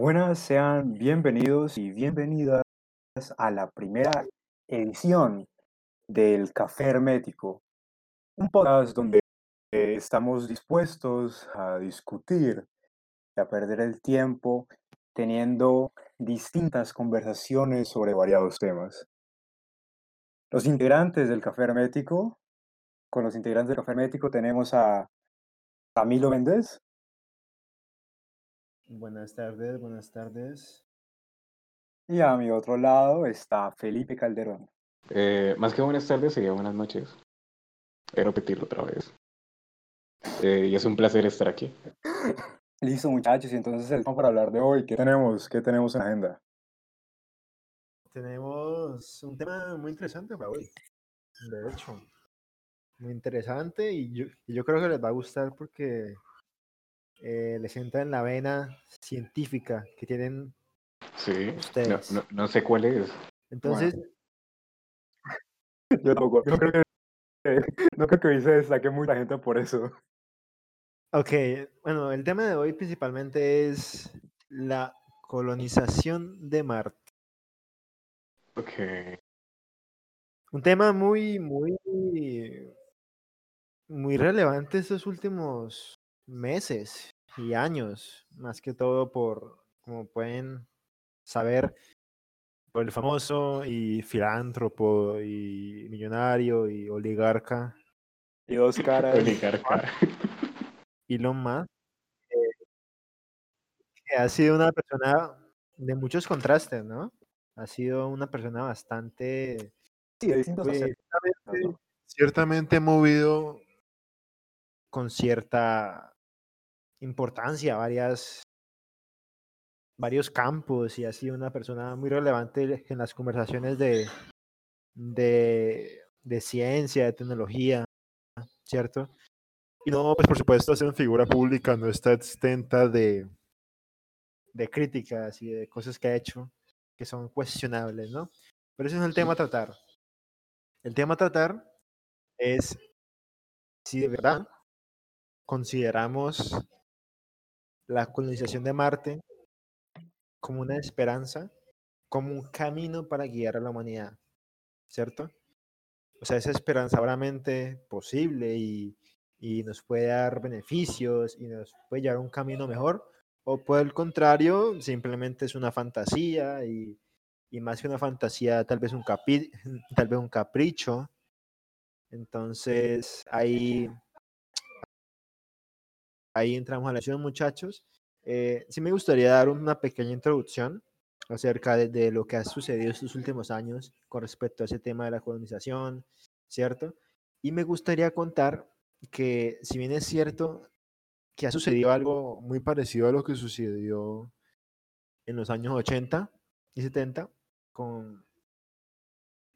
Buenas, sean bienvenidos y bienvenidas a la primera edición del Café Hermético, un podcast donde estamos dispuestos a discutir y a perder el tiempo teniendo distintas conversaciones sobre variados temas. Los integrantes del Café Hermético, con los integrantes del Café Hermético tenemos a Camilo Méndez. Buenas tardes, buenas tardes. Y a mi otro lado está Felipe Calderón. Eh, más que buenas tardes, sería buenas noches. Voy a repetirlo otra vez. Eh, y es un placer estar aquí. Listo, muchachos, y entonces el tema para hablar de hoy, ¿qué tenemos? ¿Qué tenemos en agenda? Tenemos un tema muy interesante para hoy. De hecho, muy interesante y yo, y yo creo que les va a gustar porque eh, les entra en la vena científica que tienen Sí, no, ustedes. no, no sé cuál es. Entonces, Yo tampoco. Yo creo que, no creo que hoy se destaque mucha gente por eso. ok, bueno, el tema de hoy principalmente es la colonización de Marte. Ok. Un tema muy, muy, muy relevante estos últimos meses y años, más que todo por, como pueden saber, por el famoso y filántropo y millonario y oligarca Y dos caras. Oligarca. Elon Musk, eh, que ha sido una persona de muchos contrastes, ¿no? Ha sido una persona bastante Sí, aspectos, ciertamente, ciertamente movido con cierta importancia varias varios campos y ha sido una persona muy relevante en las conversaciones de, de, de ciencia, de tecnología, ¿cierto? Y no, pues por supuesto, ser una figura pública no está exenta de, de críticas y de cosas que ha hecho que son cuestionables, ¿no? Pero ese no es el tema a tratar. El tema a tratar es si de verdad consideramos la colonización de Marte como una esperanza, como un camino para guiar a la humanidad, ¿cierto? O sea, esa esperanza realmente posible y, y nos puede dar beneficios y nos puede llevar a un camino mejor, o por el contrario, simplemente es una fantasía y, y más que una fantasía, tal vez un, capi, tal vez un capricho. Entonces, ahí, ahí entramos a la acción, muchachos. Eh, sí me gustaría dar una pequeña introducción acerca de, de, lo que ha sucedido estos últimos años con respecto a ese tema de la colonización, ¿cierto? Y me gustaría contar que si bien es cierto que ha sucedido algo muy parecido a lo que sucedió en los años 80 y 70 con,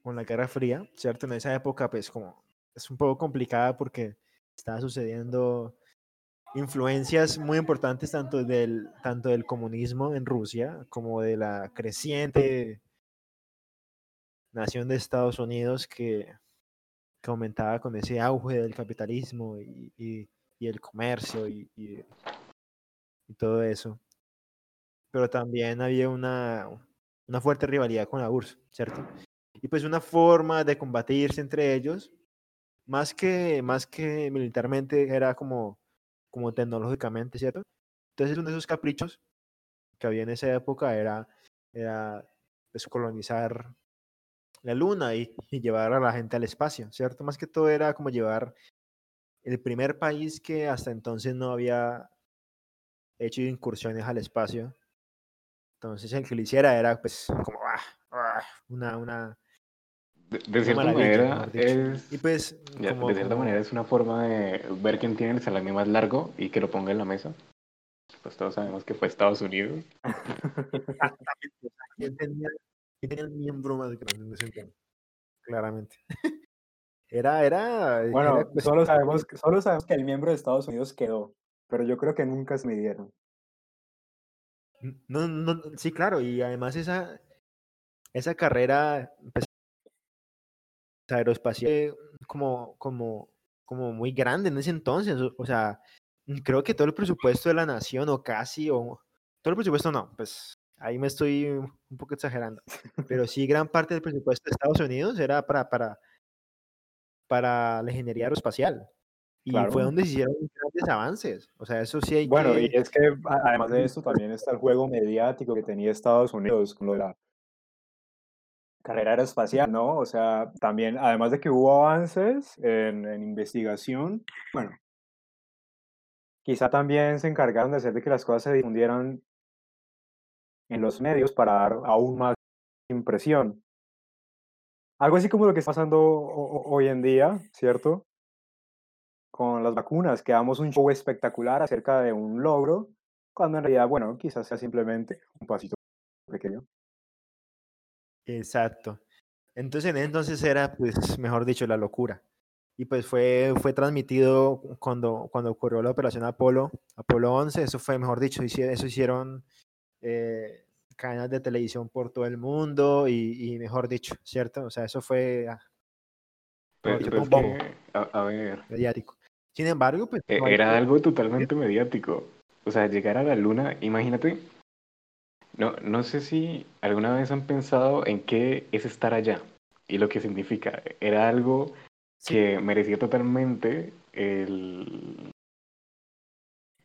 con la Guerra Fría, ¿cierto? En esa época, pues como es un poco complicada porque estaba sucediendo influencias muy importantes tanto del, tanto del comunismo en Rusia como de la creciente nación de Estados Unidos que, que aumentaba con ese auge del capitalismo y, y, y el comercio y, y, todo eso. Pero también había una, una fuerte rivalidad con la URSS, ¿cierto? Y pues una forma de combatirse entre ellos, más que, más que militarmente, era como como tecnológicamente, ¿cierto? Entonces uno de esos caprichos que había en esa época era, era descolonizar la luna y, y, llevar a la gente al espacio, ¿cierto? Más que todo era como llevar el primer país que hasta entonces no había hecho incursiones al espacio. Entonces el que lo hiciera era pues como ah, ah, una, una, de, de cierta manera es y pues, ya, como, de cierta como, manera es una forma de ver quién tiene el salami más largo y que lo ponga en la mesa pues todos sabemos que fue Estados Unidos ¿Quién tenía, quién tenía el miembro más grande en ese tiempo? claramente era era Bueno, era, pues, solo, sabemos, solo sabemos que el miembro de Estados Unidos quedó, pero yo creo que nunca se midieron. no, no, sí, claro, y además esa, esa carrera pues, aeroespacial como, como, como muy grande en ese entonces. O, sea, creo que todo el presupuesto de la nación, o casi, o todo el presupuesto no, pues ahí me estoy un poco exagerando, pero sí gran parte del presupuesto de Estados Unidos era para, para, para la ingeniería aeroespacial. Y fue Claro. donde se hicieron grandes avances. O sea, eso sí hay Bueno, y que... es que además de esto también está el juego mediático que tenía Estados Unidos con lo de la carrera aeroespacial, ¿no? O sea, también, además de que hubo avances en, investigación, bueno, quizá también se encargaron de hacer de que las cosas se difundieran en los medios para dar aún más impresión. Algo así como lo que está pasando ho- ho- hoy en día, ¿cierto? Con las vacunas, que damos un show espectacular acerca de un logro, cuando en realidad, bueno, quizás sea simplemente un pasito pequeño. Exacto. Entonces, en ese entonces era, pues, mejor dicho, la locura. Y pues fue, fue transmitido cuando, cuando ocurrió la operación Apolo, Apolo 11, eso fue, mejor dicho, eso hicieron eh, cadenas de televisión por todo el mundo y, y mejor dicho, ¿cierto? O sea, eso fue ah, Pero, mejor dicho, pero es pum, pum, que, a, a ver, mediático. Sin embargo, pues e- no era algo totalmente mediático. O sea, llegar a la luna, imagínate. No, no sé si alguna vez han pensado en qué es estar allá y lo que significa. Era algo Sí. que merecía totalmente el...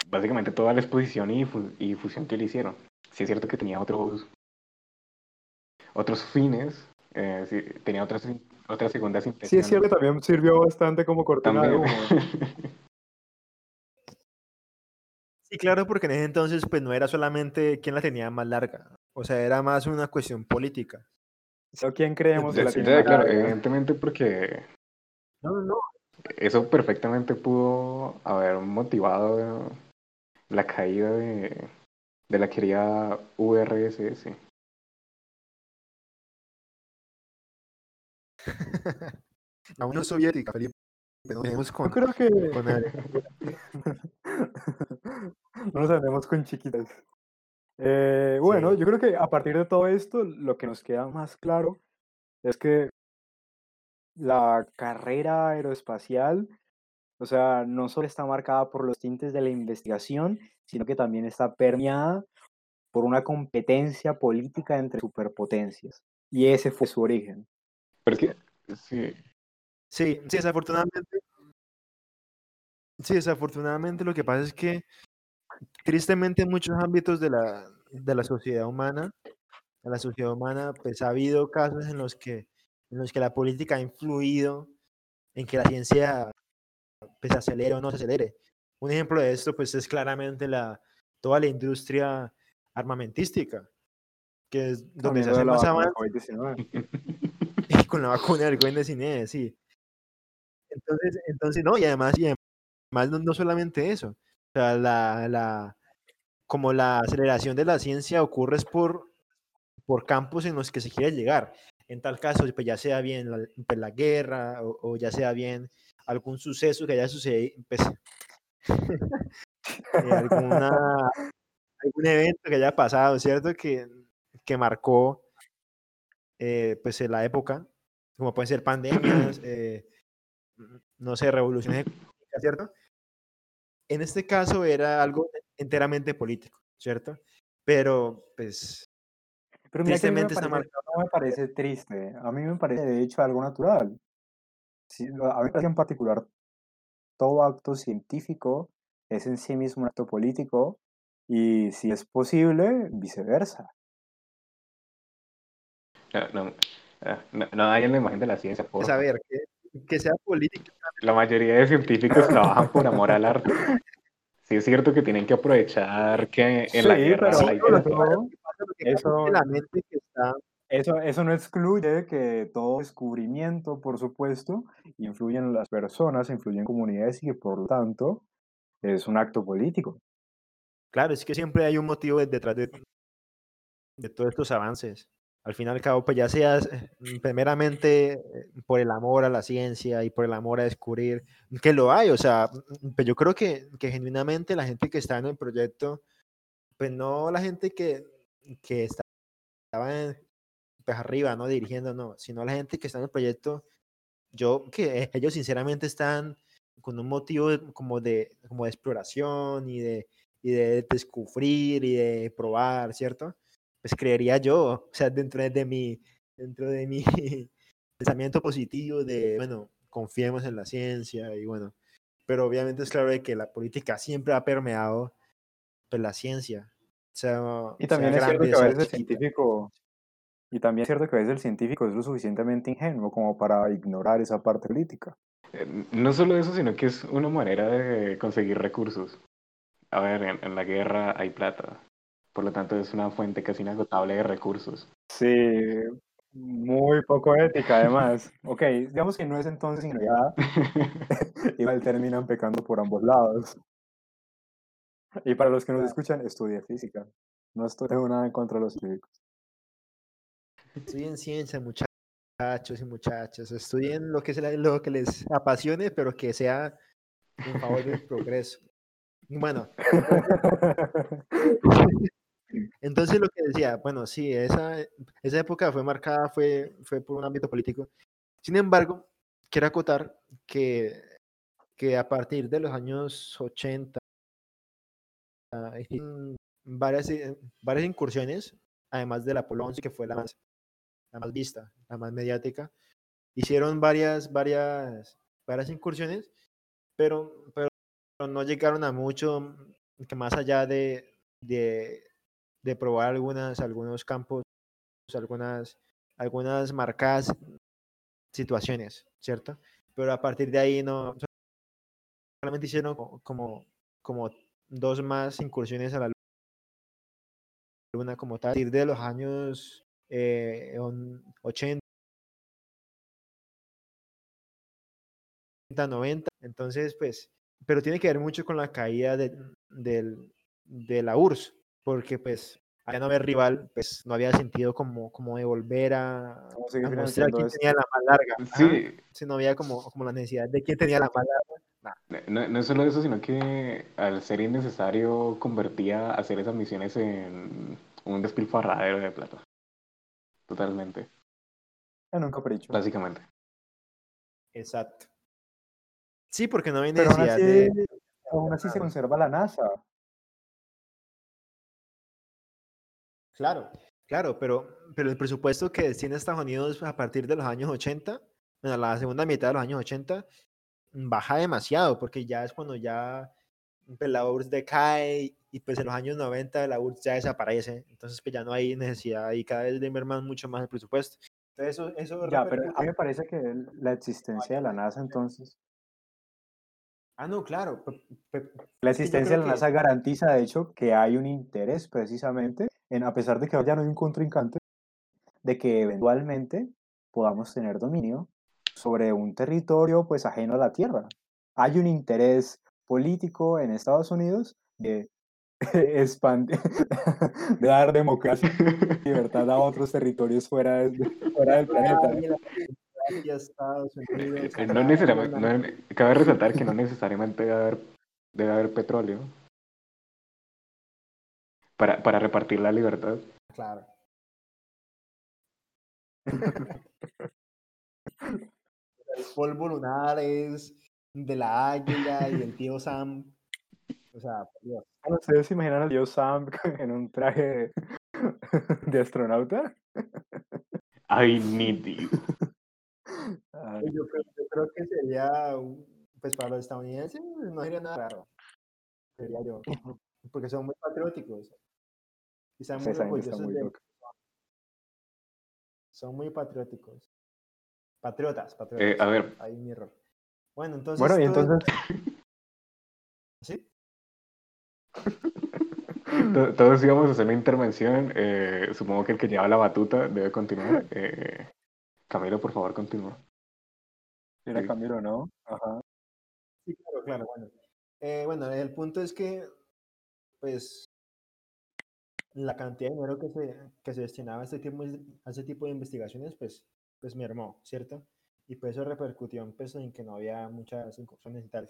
Básicamente toda la exposición y, fu- y fusión que le hicieron. Sí es cierto que tenía otros otros fines, eh, sí, tenía otras, otras segundas Sí, impresiones. es cierto, que también sirvió bastante como cortina de También. humo. Sí, claro, porque en ese entonces pues no era solamente quién la tenía más larga, o sea, era más una cuestión política. ¿So quién creemos que la sí, tiene más claro, larga? evidentemente porque No, no, no. eso perfectamente pudo haber motivado la caída de, de la querida URSS. La Unión Soviética, Felipe. No tenemos Yo creo que con el- no nos andemos con chiquitas. Eh, bueno, Sí. yo creo que a partir de todo esto, lo que nos queda más claro es que la carrera aeroespacial, o sea, no solo está marcada por los tintes de la investigación, sino que también está permeada por una competencia política entre superpotencias. Y ese fue su origen. Sí, Sí, sí, desafortunadamente. Sí, desafortunadamente lo que pasa es que tristemente en muchos ámbitos de la, de la sociedad humana, de la sociedad humana, pues ha habido casos en los que, en los que la política ha influido en que la ciencia pues, acelere o no se acelere. Un ejemplo de esto pues es claramente la, toda la industria armamentística, que es donde se lo de hace la más vacuna avance COVID-19. con la vacuna del COVID-19, sí. Entonces, entonces, no, y además, y además no, no solamente eso, o sea, la, la, como la aceleración de la ciencia ocurre es por, por campos en los que se quiere llegar. En tal caso, pues ya sea bien la, pues, la guerra o, o ya sea bien algún suceso que haya sucedido, pues, eh, alguna, algún evento que haya pasado, ¿cierto? Que, que marcó eh, pues la época, como pueden ser pandemias, eh, no sé, revoluciones económicas, ¿cierto? En este caso era algo enteramente político, ¿cierto? Pero, pues, Pero mira que a mí me tristemente está marcado. no me parece triste. A mí me parece, de hecho, algo natural. Sí, a mí me parece en particular, todo acto científico es en sí mismo un acto político y, si es posible, viceversa. no, no, ah, no, no dañen la imagen de la ciencia, por a ver, que, que sea político. La mayoría de científicos trabajan por amor al arte. Sí es cierto que tienen que aprovechar que en la guerra pero hay no, eso- la mente que está Eso, eso no excluye que todo descubrimiento, por supuesto, influye en las personas, influye en comunidades y que, por lo tanto, es un acto político. Claro, es que siempre hay un motivo de- detrás de, de todos estos avances. Al fin y al cabo, pues ya sea eh, primeramente eh, por el amor a la ciencia y por el amor a descubrir, que lo hay, o sea, mm, pues yo creo que, que genuinamente la gente que está en el proyecto, pues no la gente que, que estaba pues arriba, ¿no? Dirigiendo, no, sino la gente que está en el proyecto, yo que ellos sinceramente están con un motivo como de, como de exploración y de, y de descubrir y de probar, ¿cierto? Pues creería yo, o sea, dentro de mi, dentro de mi pensamiento positivo de, bueno, confiemos en la ciencia y bueno, pero obviamente es claro de que la política siempre ha permeado pues, la ciencia. O sea, y también es cierto que a veces el científico, y también es cierto que a veces el científico es lo suficientemente ingenuo como para ignorar esa parte política. Eh, no solo eso, sino que es una manera de conseguir recursos. A ver, en, la guerra hay plata. Por lo tanto, es una fuente casi inagotable de recursos. Sí, muy poco ética, además. ok, digamos que no es entonces ignorada. Igual terminan pecando por ambos lados. Y para los que nos escuchan, estudia física. No estoy nada en contra de los científicos. Estudien ciencia, muchachos y muchachas. Estudien lo que, sea, lo que les apasione, pero que sea en favor del progreso. Bueno. Entonces lo que decía, bueno, sí, esa, esa época fue marcada, fue, fue por un ámbito político. Sin embargo, quiero acotar que, que a partir de los años 80, varias, eh, varias incursiones, además de la Apolo que fue la más, la más vista, la más mediática, hicieron varias, varias, varias incursiones, pero, pero no llegaron a mucho que más allá de, de, probar algunas, algunos campos, algunas, algunas marcadas situaciones, ¿cierto? Pero a partir de ahí no, solamente hicieron como, como dos más incursiones a la luna como tal, a partir de los años eh, 80, 90, entonces pues, pero tiene que ver mucho con la caída de, del, de la URSS, porque pues al no haber rival, pues no había sentido como, como de volver a, a mostrar quién tenía la más larga. Sí. Si no había como, como la necesidad de quién tenía la más larga. No, no es solo eso, sino que al ser innecesario convertía hacer esas misiones en un despilfarradero de plata. Totalmente. En un capricho. Básicamente. Exacto. Sí, porque no había necesidad de... Aún así se conserva la NASA. Claro, claro, pero, pero el presupuesto que tiene Estados Unidos a partir de los años 80, en la segunda mitad de los años 80, baja demasiado, porque ya es cuando ya pues, la URSS decae y pues en los años 90 la URSS ya desaparece, entonces pues ya no hay necesidad y cada vez de merman mucho más el presupuesto. Entonces eso, eso ya, pero a mí me parece que la existencia de la NASA entonces Ah, no, claro. La existencia de la NASA garantiza, de hecho, que hay un interés precisamente, en, a pesar de que ya no hay un contrincante, de que eventualmente podamos tener dominio sobre un territorio pues ajeno a la Tierra. Hay un interés político en Estados Unidos de expandir, de dar democracia y libertad a otros territorios fuera, fuera del planeta. No necesariamente, cabe resaltar que no necesariamente debe haber, debe haber petróleo para, para repartir la libertad. Claro. El polvo lunar es de la águila y del tío Sam. O sea, Dios. ¿Ustedes se imaginan al tío Sam en un traje de astronauta? I need you. Pues yo, creo, que sería, pues para los estadounidenses no sería nada raro, sería yo, porque son muy patrióticos y son muy orgullosos de... Son muy patrióticos. Patriotas, patriotas. Eh, a ver. Ahí mi error. Bueno, entonces... Bueno, y entonces... ¿Sí? Todos íbamos a hacer una intervención. Eh, supongo que el que lleva la batuta debe continuar. Eh, Camilo, por favor, continúa. Era Camilo, ¿no? Ajá. Sí, claro, claro, bueno. Eh, bueno, el punto es que, pues, la cantidad de dinero que se, que se destinaba a este, tipo, a este tipo de investigaciones, pues, pues mermó, ¿cierto? Y pues eso repercutió en, pues, en que no había muchas incursiones y tal.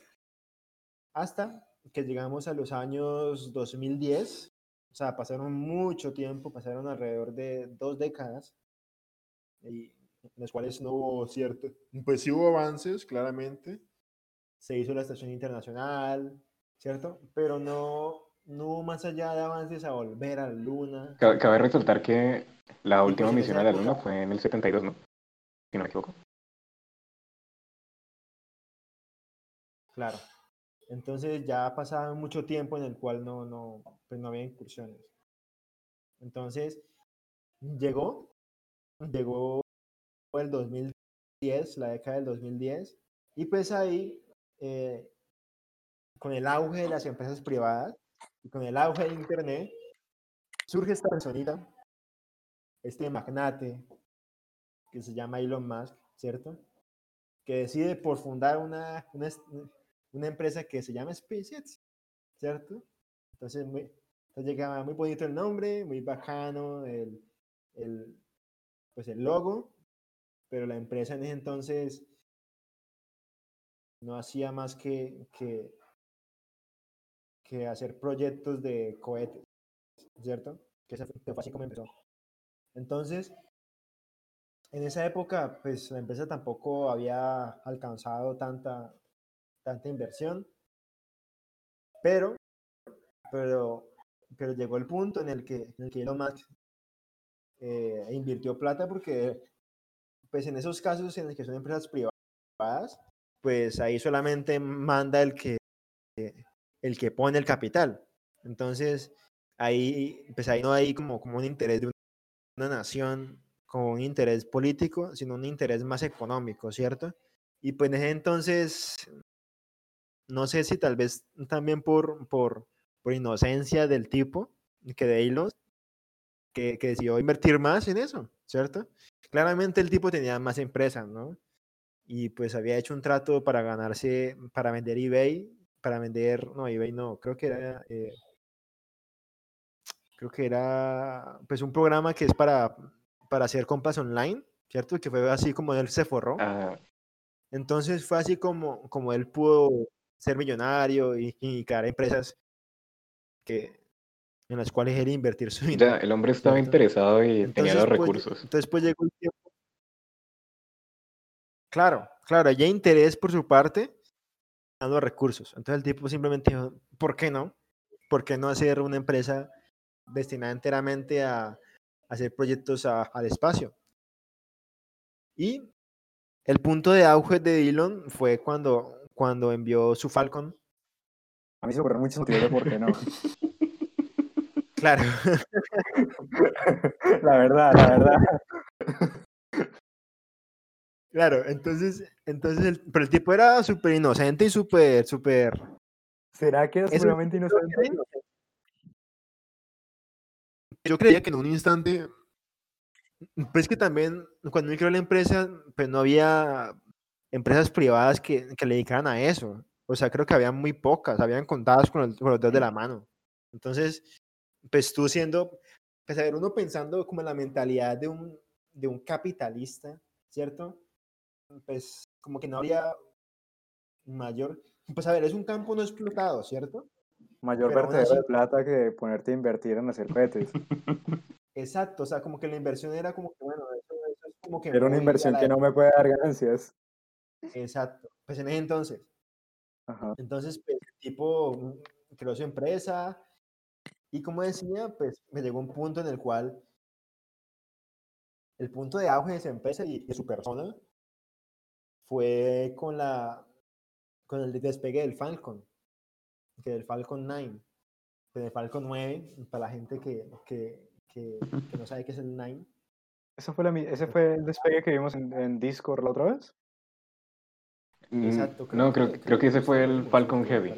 Hasta que llegamos a los años 2010, o sea, pasaron mucho tiempo, pasaron alrededor de dos décadas, y en los cuales no hubo cierto, pues sí hubo avances, claramente. Se hizo la estación internacional, ¿cierto? Pero no, no hubo más allá de avances a volver a la luna. Cabe, resaltar que la última pues misión a la luna fue en el 72, ¿no? Si no me equivoco. Claro. Entonces ya pasaba mucho tiempo en el cual no, no, pues no había incursiones. Entonces, llegó, llegó el 2010, la década del 2010, y pues ahí, eh, con el auge de las empresas privadas y con el auge de Internet, surge esta personita, este magnate, que se llama Elon Musk, ¿cierto? Que decide por fundar una, una, una empresa que se llama SpaceX, ¿cierto? Entonces, muy, entonces llegaba muy bonito el nombre, muy bacano el, el, pues el logo, pero la empresa en ese entonces no hacía más que, que, hacer proyectos de cohetes, ¿cierto? Que esa fue así como empezó. Entonces, en esa época, pues la empresa tampoco había alcanzado tanta, tanta inversión, pero, pero, pero llegó el punto en el que, en el que eh, invirtió plata porque, pues en esos casos en los que son empresas privadas, pues ahí solamente manda el que, el que pone el capital. Entonces, ahí, pues ahí no hay como, como un interés de una nación, como un interés político, sino un interés más económico, ¿cierto? Y pues entonces, no sé si tal vez también por, por, por inocencia del tipo, que de Elon, que, que decidió invertir más en eso, ¿cierto? Claramente el tipo tenía más empresas, ¿no? Y pues había hecho un trato para ganarse, para vender eBay, para vender, no, eBay no, creo que era, eh, creo que era, pues un programa que es para, para hacer compras online, ¿cierto? Que fue así como él se forró. Ah, Entonces fue así como, como él pudo ser millonario y, y crear empresas que, en las cuales él invertir su dinero. ya, el hombre estaba ¿cierto? interesado y tenía los pues, recursos. entonces pues llegó el tiempo. Claro, claro, había interés por su parte dando recursos. Entonces el tipo simplemente dijo, ¿por qué no? ¿Por qué no hacer una empresa destinada enteramente a hacer proyectos a- al espacio? Y el punto de auge de Elon fue cuando, cuando envió su Falcon. A mí se me ocurren muchos motivos de por qué no. Claro, la verdad, la verdad. claro. Entonces, entonces el, pero el tipo era súper inocente y súper, súper... ¿Será que era seguramente inocente? Yo creía que en un instante, pues que también cuando él creó la empresa, pues no había empresas privadas que, que le dedicaran a eso. O sea, creo que había muy pocas, habían contadas con, el- con los dedos de la mano. Entonces, pues tú siendo, pues a ver, uno pensando como en la mentalidad de un, de un capitalista, ¿cierto? Pues como que no habría mayor, pues a ver, es un campo no explotado, ¿cierto? Mayor vertedero de plata que ponerte a invertir en hacer cohetes. Exacto, o sea, como que la inversión era como que, bueno, eso, eso es como que Era una inversión que no me puede dar ganancias. Exacto. Pues en ese entonces. Ajá. Entonces, pues, tipo mm, creó su empresa y como decía, pues me llegó un punto en el cual el punto de auge de esa empresa y de su persona fue con la con el despegue del Falcon, que del Falcon 9, que del Falcon 9, para la gente que, que, que, que no sabe qué es el 9. ¿Eso fue la ¿Ese fue el despegue que vimos en, en Discord la otra vez? Mm, Exacto. no, creo, creo que ese fue el Falcon Heavy.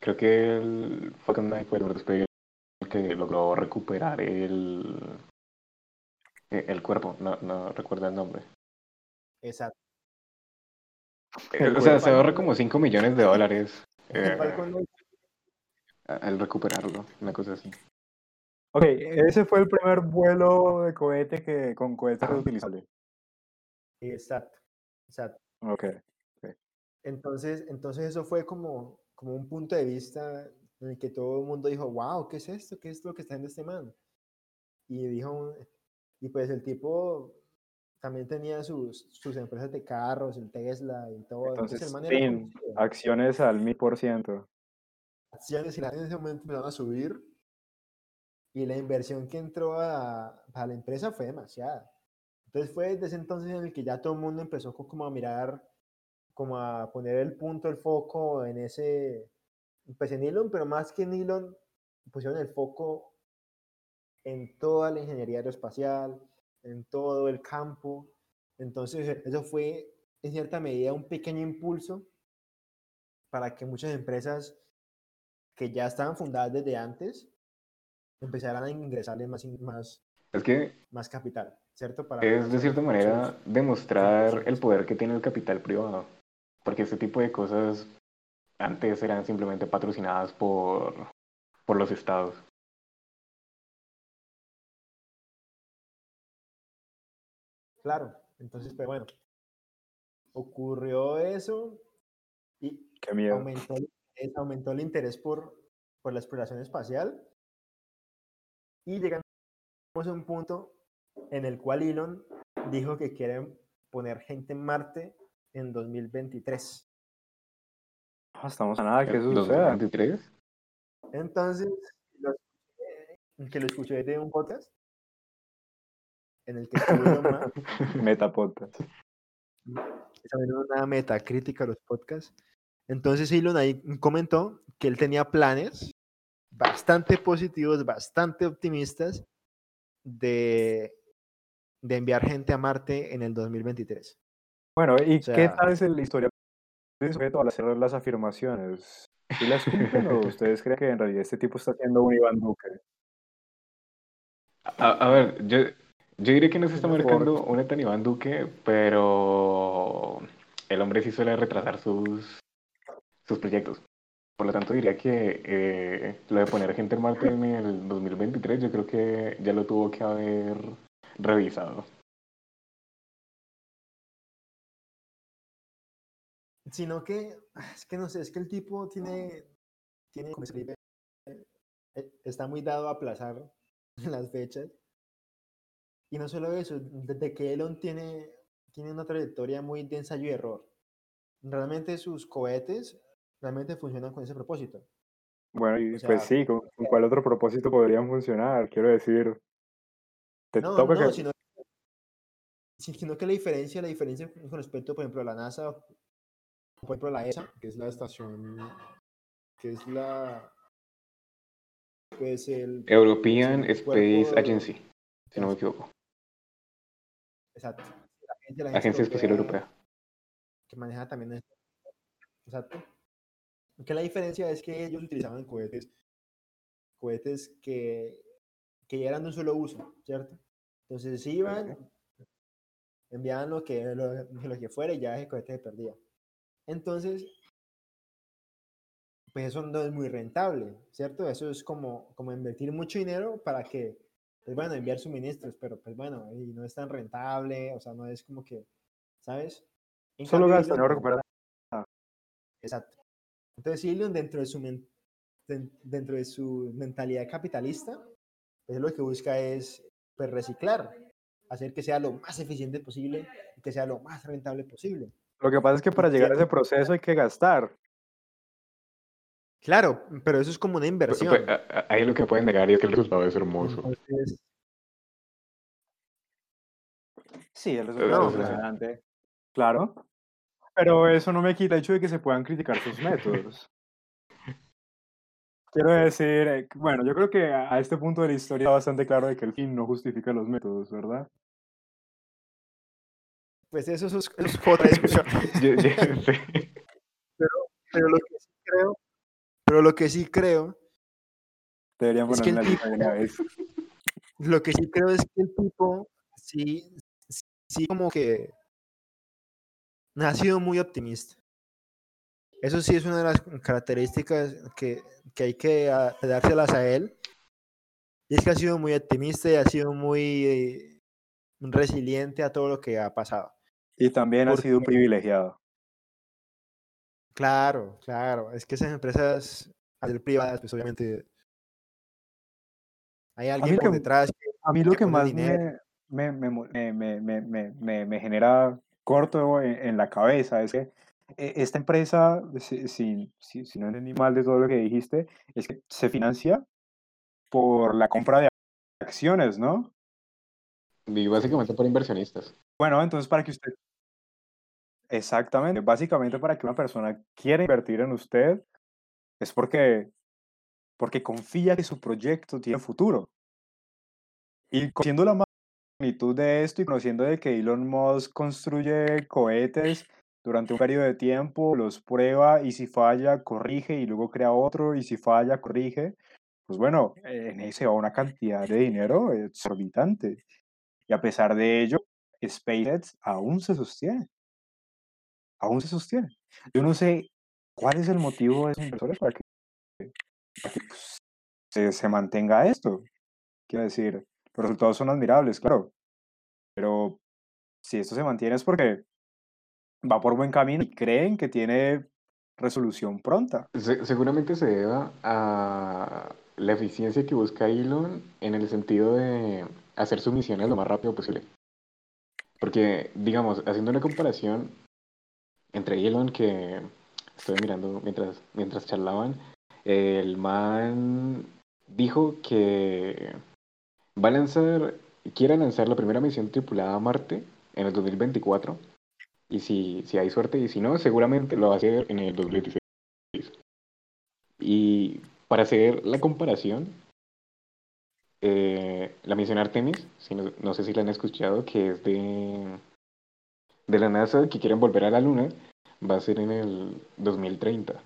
Creo que el Falcon 9 fue el despegue que logró recuperar el, e- el cuerpo. No, no recuerdo el nombre. Exacto. Eh, El o sea, se ahorra como 5 millones de dólares El eh, Falcon 9 a- al recuperarlo, una cosa así. Ok, ese fue el primer vuelo de cohete que con cohetes reutilizables. Exacto, exacto. Ok. Entonces, entonces eso fue como, como un punto de vista en el que todo el mundo dijo, wow, ¿qué es esto? ¿Qué es lo que está en este man? Y dijo, y pues el tipo también tenía sus, sus empresas de carros, el Tesla y todo. Entonces, el man conocido. acciones al mil por ciento. acciones y las en ese momento empezaron a subir y la inversión que entró a, a la empresa fue demasiada. Entonces fue desde ese entonces en el que ya todo el mundo empezó co- como a mirar, como a poner el punto, el foco en ese, pues en Elon, pero más que en Elon, pusieron el foco en toda la ingeniería aeroespacial, en todo el campo. Entonces eso fue en cierta medida un pequeño impulso para que muchas empresas que ya estaban fundadas desde antes empezaran a ingresarle más, más, Es que más capital, ¿cierto? Para es de cierta manera demostrar el poder que tiene el capital privado. Porque este tipo de cosas antes eran simplemente patrocinadas por, por los estados. Claro, entonces, pero bueno, ocurrió eso y Qué miedo. aumentó, el interés- aumentó el interés por, por la exploración espacial y llegamos a un punto en el cual Elon dijo que quiere poner gente en Marte en 2023. Ah, Estamos a nada que eso ¿Los suceda. 23? Entonces, que lo escuché de un podcast en el que Musk, Metapodcast. una metacrítica a los podcasts. Entonces Elon ahí comentó que él tenía planes bastante positivos, bastante optimistas de, de enviar gente a Marte en el 2023. Bueno, ¿y O qué tal es la historia de sujeto al hacer las afirmaciones? ¿Sí las cumplen o ustedes creen que en realidad este tipo está haciendo un Iván Duque? A, a ver, yo, yo diría que no se está Una marcando Ford. un tan Iván Duque, pero el hombre sí suele retrasar sus, sus proyectos. Por lo tanto, diría que eh, lo de poner gente en Marte en el 2023, yo creo que ya lo tuvo que haber revisado. Sino que, ah, es que no sé, es que el tipo tiene, tiene como Felipe, eh, está muy dado a aplazar las fechas. Y no solo eso, desde que Elon tiene, tiene una trayectoria muy de ensayo y error. Realmente sus cohetes realmente funcionan con ese propósito. Bueno, y O sea, pues sí, ¿con, con cuál otro propósito podrían funcionar? Quiero decir, te No, toca no, que... sino, si- sino que la diferencia, la diferencia con respecto, por ejemplo, a la NASA, por ejemplo, la ESA, que es la estación, que es la, pues el, European el Space Agency, si no me equivoco. exacto, la agencia, la Agencia Espacial Europea. que maneja también. Exacto. Que la diferencia es que ellos utilizaban cohetes, cohetes que, que ya eran de un solo uso, ¿cierto? Entonces iban, enviaban lo que, lo, lo que fuera y ya ese cohete se perdía. Entonces, pues eso no es muy rentable, ¿cierto? Eso es como, como invertir mucho dinero para que, pues bueno, enviar suministros, pero pues bueno, y no es tan rentable, o sea, no es como que, ¿sabes? En Solo Elon, no pues, recupera. Exacto. Entonces, Elon, dentro de su, dentro de su mentalidad capitalista, pues lo que busca es pues, reciclar, hacer que sea lo más eficiente posible y que sea lo más rentable posible. Lo que pasa es que para llegar a ese proceso hay que gastar. Claro, pero eso es como una inversión. a- a- ahí lo que pueden negar y es que el resultado es hermoso. Entonces, Sí, el resultado es es impresionante. Claro. Pero eso no me quita el hecho de que se puedan criticar sus métodos. Quiero decir, eh, bueno, yo creo que a a este punto de la historia está bastante claro de que el fin no justifica los métodos, ¿verdad? Pues eso, es- eso es otra discusión. Yo- yo- sí. pero lo que sí creo, pero lo que sí creo, Deberían Es que poner el de una vez. lo que sí creo es que el tipo sí, sí como que ha sido muy optimista. Eso sí es una de las características que, que hay que ah, dárselas a él. Y es que ha sido muy optimista y ha sido muy eh, resiliente a todo lo que ha pasado. Y también ha sido un privilegiado. Claro, claro. Es que esas empresas, al ser privadas, pues obviamente hay alguien por que- detrás. que- A mí lo que más me, me, me, mo- me, me, me, me, me- me genera corto en, en la cabeza es que e- esta empresa, si, si, si- si no entendí mal de todo lo que dijiste, es que se financia por la compra de acciones, ¿no? Y básicamente por inversionistas. Bueno, entonces para que usted, exactamente, básicamente para que una persona quiera invertir en usted, es porque, porque confía que su proyecto tiene futuro. Y conociendo la magnitud de esto y conociendo de que Elon Musk construye cohetes durante un periodo de tiempo, los prueba y si falla, corrige y luego crea otro y si falla, corrige, pues bueno, en ese va una cantidad de dinero exorbitante. Y a pesar de ello, SpaceX aún se sostiene. Aún se sostiene. Yo no sé cuál es el motivo de esos inversores para que, para que, pues, se, se mantenga esto. Quiero decir, los resultados son admirables, claro. Pero si esto se mantiene es porque va por buen camino y creen que tiene resolución pronta. Se- seguramente se deba a la eficiencia que busca Elon en el sentido de hacer sus misiones lo más rápido posible. Porque, digamos, haciendo una comparación entre Elon, que estoy mirando mientras, mientras charlaban, el man dijo que va a lanzar, quiere lanzar la primera misión tripulada a Marte en el 2024. Y si, si hay suerte y si no, seguramente lo va a hacer en el 2026. Y para hacer la comparación, eh, la misión Artemis, si no, no sé si la han escuchado, que es de, de la NASA, que quieren volver a la Luna, va a ser en el 2030.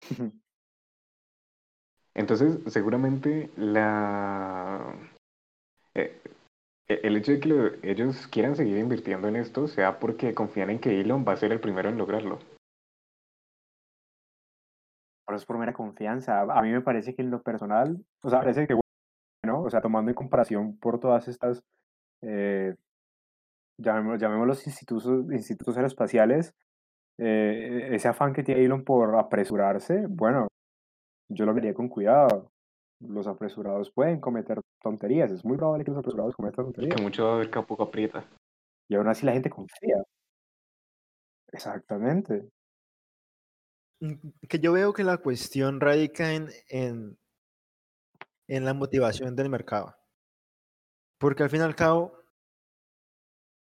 Entonces, seguramente la... eh, eh, el hecho de que lo- ellos quieran seguir invirtiendo en esto sea porque confían en que Elon va a ser el primero en lograrlo. Pero es por mera confianza. A mí me parece que en lo personal, o sea, parece que bueno, o sea, tomando en comparación por todas estas, eh, llamémoslos, llamémoslos institutos, institutos aeroespaciales, eh, ese afán que tiene Elon por apresurarse, bueno, yo lo vería con cuidado. Los apresurados pueden cometer tonterías, es muy probable que los apresurados cometan tonterías. Que mucho va a ver que a poco aprieta. Y aún así la gente confía. Exactamente. Mm, Que yo veo que la cuestión radica en, en, en la motivación del mercado. Porque al fin y al cabo,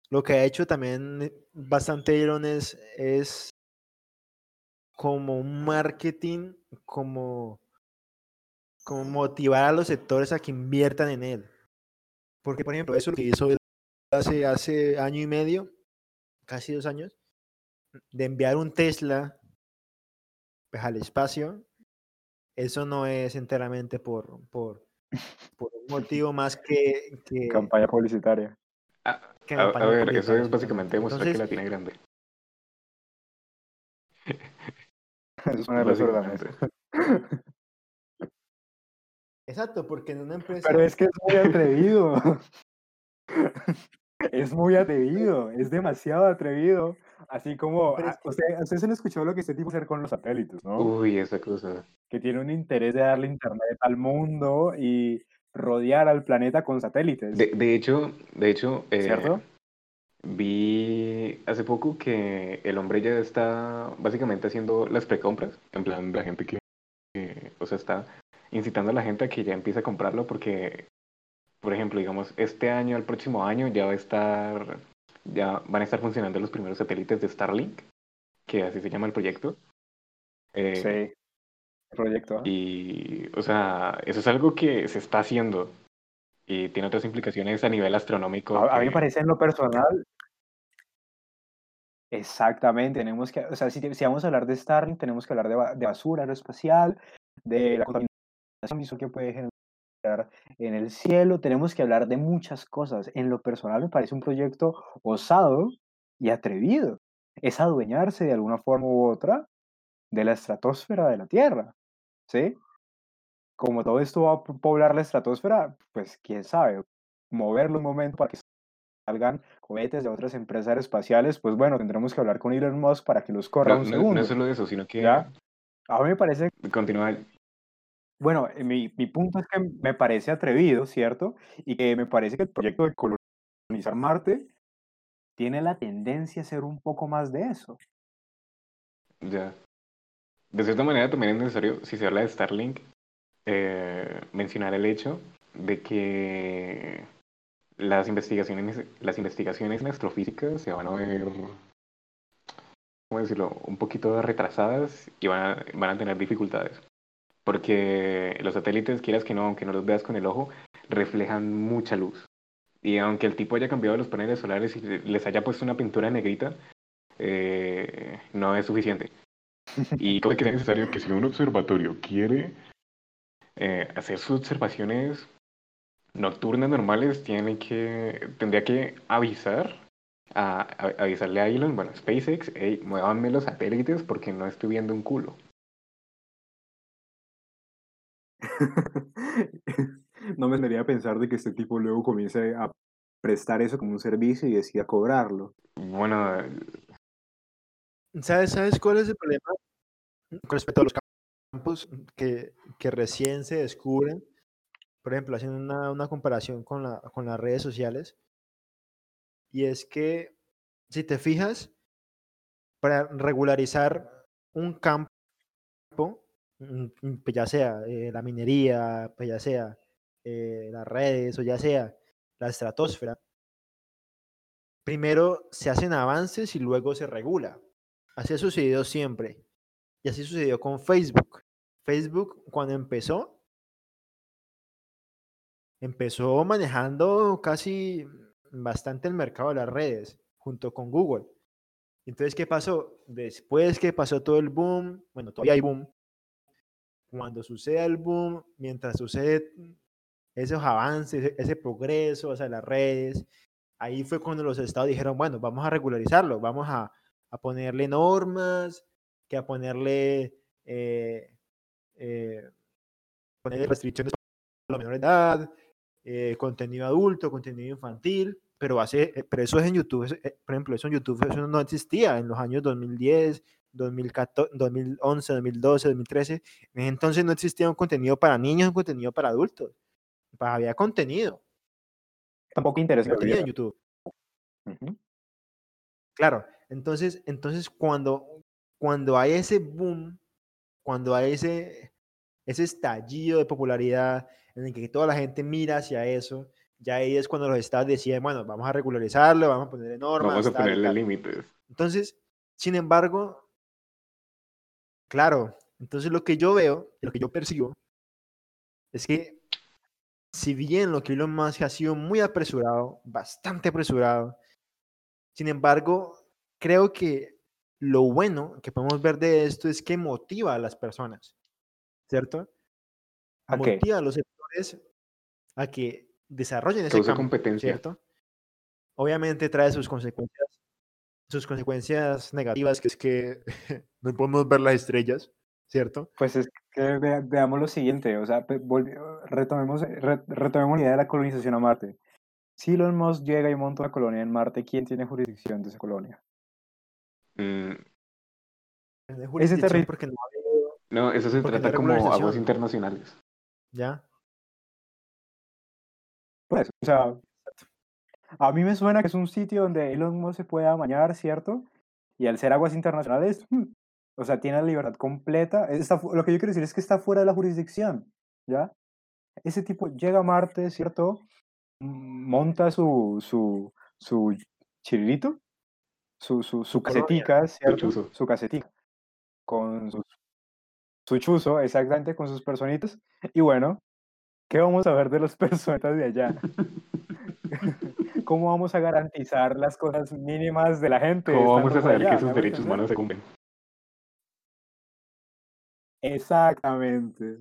lo que ha hecho también bastante Elon es, es como un marketing, como, como motivar a los sectores a que inviertan en él. Porque, por ejemplo, eso que hizo hace, hace año y medio, casi dos años, de enviar un Tesla al espacio, eso no es enteramente por, por, por un motivo más que, que, Campaña publicitaria. A, que a- ver, eso es básicamente demostrar que la tiene grande. Eso es una de. Exacto, porque en una empresa... Pero es que es muy atrevido. Es muy atrevido, es demasiado atrevido. Así como, Pero es ah, usted- ustedes han escuchado lo que este tipo hacer con los satélites, ¿no? Uy, esa cosa. Que tiene un interés de darle internet al mundo y rodear al planeta con satélites, De, de hecho, de hecho, eh, ¿cierto? vi hace poco que el hombre ya está básicamente haciendo las precompras. En plan, la gente que, que, o sea, está incitando a la gente a que ya empiece a comprarlo porque, por ejemplo, digamos, este año, el próximo año ya va a estar, ya van a estar funcionando los primeros satélites de Starlink, que así se llama el proyecto. Eh, Sí. El proyecto. ¿ah? Y, o sea, eso es algo que se está haciendo y tiene otras implicaciones a nivel astronómico. A, a mí me que- parece en lo personal. Exactamente, tenemos que, o sea, si, si vamos a hablar de Starlink, tenemos que hablar de, de basura aeroespacial, de la contaminación que puede generar en el cielo, tenemos que hablar de muchas cosas. En lo personal me parece un proyecto osado y atrevido. Es adueñarse de alguna forma u otra de la estratosfera de la Tierra, ¿sí? Como todo esto va a po- poblar la estratosfera, pues quién sabe, moverlo un momento para que salgan cohetes de otras empresas aeroespaciales, pues bueno, tendremos que hablar con Elon Musk para que los corra no, un no- segundo. no es solo eso, sino que ¿ya? A mí me parece, continúa. Bueno, eh, mi, mi punto es que me parece atrevido, ¿cierto? Y que me parece que el proyecto de colonizar Marte tiene la tendencia a ser un poco más de eso. Ya. De cierta manera también es necesario, si se habla de Starlink, eh, mencionar el hecho de que las investigaciones, las investigaciones en astrofísica se van a ver, ¿cómo decirlo?, un poquito retrasadas y van a, van a tener dificultades. Porque los satélites, quieras que no, aunque no los veas con el ojo, reflejan mucha luz. Y aunque el tipo haya cambiado los paneles solares y les haya puesto una pintura negrita, eh, no es suficiente. Y creo que es necesario que si un observatorio quiere eh, hacer sus observaciones nocturnas normales, tiene que, tendría que avisar, a, avisarle a Elon, bueno, SpaceX, hey, muévanme los satélites porque no estoy viendo un culo. no me debería pensar de que este tipo luego comience a prestar eso como un servicio y decida cobrarlo. Bueno, ¿sabes, ¿sabes cuál es el problema con respecto a los campos que, que recién se descubren? Por ejemplo, haciendo una, una comparación con, la, con las redes sociales. Y es que, si te fijas, para regularizar un campo, pues ya sea eh, la minería, pues ya sea eh, las redes o ya sea la estratosfera, primero se hacen avances y luego se regula. Así ha sucedido siempre. Y así sucedió con Facebook. Facebook cuando empezó, empezó manejando casi bastante el mercado de las redes junto con Google. Entonces, ¿qué pasó? Después que pasó todo el boom, bueno, todavía hay boom, cuando sucede el boom, mientras sucede esos avances, ese progreso hacia las redes, ahí fue cuando los estados dijeron, bueno, vamos a regularizarlo, vamos a, a ponerle normas, que a ponerle, eh, eh, ponerle restricciones para la menor edad, eh, contenido adulto, contenido infantil, pero, hace, eh, pero eso es en YouTube, eh, por ejemplo, eso en YouTube eso no existía en los años 2010, 2014, 2011, 2012, 2013. Entonces no existía un contenido para niños, un contenido para adultos. Había contenido. Tampoco interesante. en YouTube. Claro, entonces, entonces cuando, cuando hay ese boom, cuando hay ese, ese estallido de popularidad en el que toda la gente mira hacia eso, ya ahí es cuando los estados deciden, bueno, vamos a regularizarlo, vamos a ponerle normas. Vamos a ponerle límites. Entonces, sin embargo, claro, entonces lo que yo veo, lo que yo percibo, es que si bien lo que Elon Musk ha sido muy apresurado, bastante apresurado, sin embargo, creo que lo bueno que podemos ver de esto es que motiva a las personas, ¿cierto? Motiva a los sectores a que desarrollen campo, competencia. ¿cierto? Obviamente trae sus consecuencias, sus consecuencias negativas, que es que no podemos ver las estrellas, ¿cierto? Pues es que veamos lo siguiente, o sea, retomemos, retomemos la idea de la colonización a Marte. Si Elon Musk llega y monta una colonia en Marte, ¿quién tiene jurisdicción de esa colonia? Mm. Ese territorio porque no, no, eso se trata como aguas internacionales. ¿Ya? Pues, o sea, a mí me suena que es un sitio donde Elon Musk se pueda bañar, ¿cierto? Y al ser aguas internacionales, mm, o sea, tiene la libertad completa. Está, lo que yo quiero decir es que está fuera de la jurisdicción, ¿ya? Ese tipo llega a Marte, ¿cierto? Monta su, su, su chirilito, su, su, su casetica, ¿cierto? Su casetica. Con sus, su chuzo, exactamente, con sus personitas. Y bueno, ¿Qué vamos a ver de los personas de allá? ¿Cómo vamos a garantizar las cosas mínimas de la gente? ¿Cómo vamos a saber que sus derechos humanos se cumplen? Exactamente.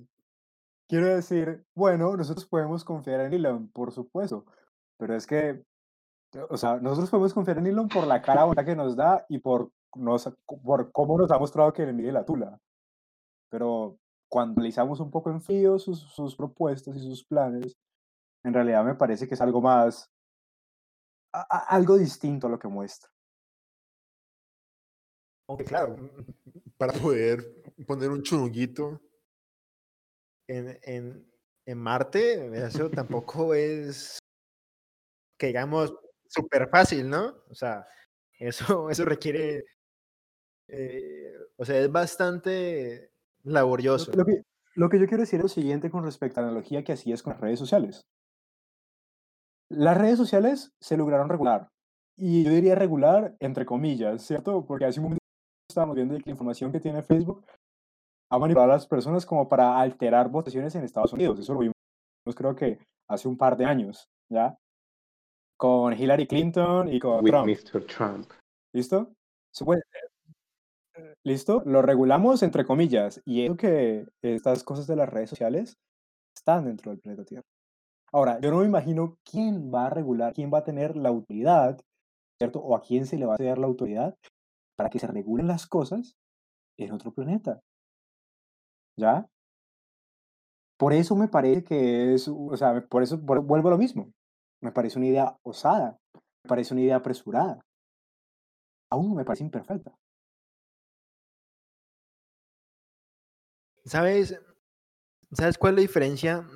Quiero decir, bueno, nosotros podemos confiar en Elon, por supuesto, pero es que, o sea, nosotros podemos confiar en Elon por la cara bonita que nos da y por, nos, por cómo nos ha mostrado que le mide la tula. Pero cuando analizamos un poco en frío sus, sus propuestas y sus planes, en realidad me parece que es algo más, algo distinto a lo que muestra. Aunque claro, para poder poner un chunguito en, en, en Marte, eso tampoco es que digamos, súper fácil, ¿no? O sea, eso, eso requiere, eh, o sea, es bastante laborioso. Lo que, lo que yo quiero decir es lo siguiente con respecto a la analogía que hacías con las redes sociales. Las redes sociales se lograron regular, y yo diría regular entre comillas, ¿cierto? Porque hace un momento estábamos viendo que la información que tiene Facebook ha manipulado a las personas como para alterar votaciones en Estados Unidos. Eso lo vimos creo que hace un par de años, ¿ya? Con Hillary Clinton y con With Trump. Mr. Trump. ¿Listo? Puede- ¿Listo? Lo regulamos entre comillas. Y es que estas cosas de las redes sociales están dentro del planeta Tierra. Ahora, yo no me imagino quién va a regular, quién va a tener la autoridad, ¿cierto? O a quién se le va a ceder la autoridad para que se regulen las cosas en otro planeta. ¿Ya? Por eso me parece que es, o sea, por eso vuelvo a lo mismo. Me parece una idea osada, me parece una idea apresurada. Aún me parece imperfecta. ¿Sabes? ¿Sabes cuál es la diferencia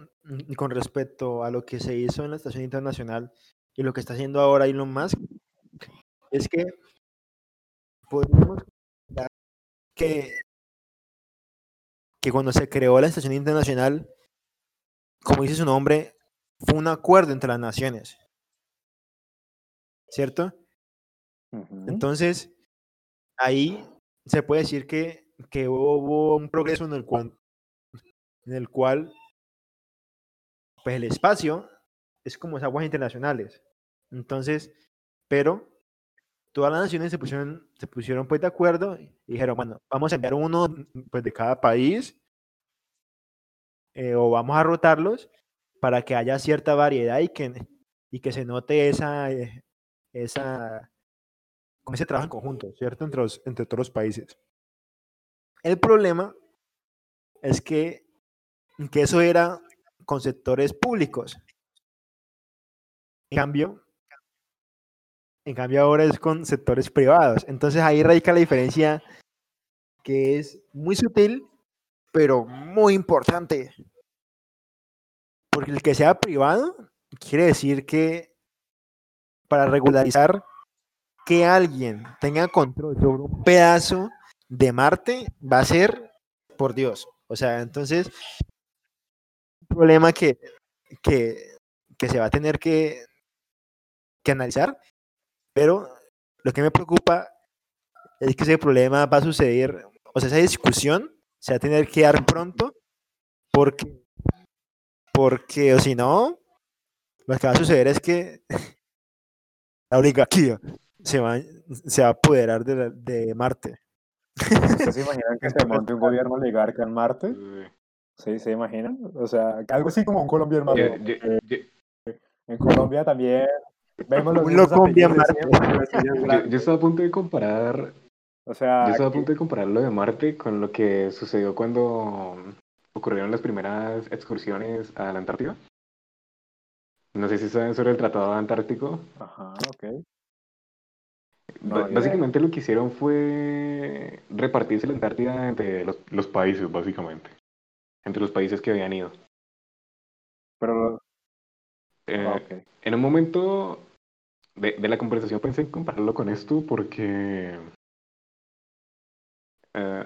con respecto a lo que se hizo en la Estación Internacional y lo que está haciendo ahora Elon Musk? Es que podemos que, que cuando se creó la Estación Internacional, como dice su nombre, fue un acuerdo entre las naciones. ¿Cierto? Entonces, ahí se puede decir que, que hubo un progreso en el cual, en el cual pues el espacio es como las aguas internacionales. Entonces, pero todas las naciones se pusieron, se pusieron pues de acuerdo y dijeron, bueno, vamos a enviar uno pues, de cada país eh, o vamos a rotarlos para que haya cierta variedad y que, y que se note esa, eh, esa, con ese trabajo en conjunto, ¿cierto? Entre, entre todos los países. El problema es que, que eso era con sectores públicos. En cambio, en cambio ahora es con sectores privados. Entonces ahí radica la diferencia que es muy sutil, pero muy importante. Porque el que sea privado quiere decir que para regularizar que alguien tenga control sobre un pedazo de Marte va a ser por Dios. O sea, entonces, problema que, que, que se va a tener que, que analizar, pero lo que me preocupa es que ese problema va a suceder, o sea, esa discusión se va a tener que dar pronto, porque, porque o si no, lo que va a suceder es que la oligarquía se va, se va a apoderar de, de Marte. ¿Ustedes se imaginan que se monte un gobierno oligarca en Marte? Eh, ¿Sí? ¿Se imaginan? O sea, algo así como un Colombia hermano. yo- yo- yo- En Colombia también vemos los Un apellidos yo- estaba a punto de comparar O sea, Yo estaba a aquí- punto de comparar lo de Marte con lo que sucedió cuando ocurrieron las primeras excursiones a la Antártida. No sé si saben sobre el Tratado Antártico. Ajá, ok. Ba- No, idea. básicamente lo que hicieron fue repartirse la Antártida entre los, los países, básicamente. Entre los países que habían ido. Pero, Eh, ah. En un momento de, de la conversación pensé en compararlo con esto porque, eh,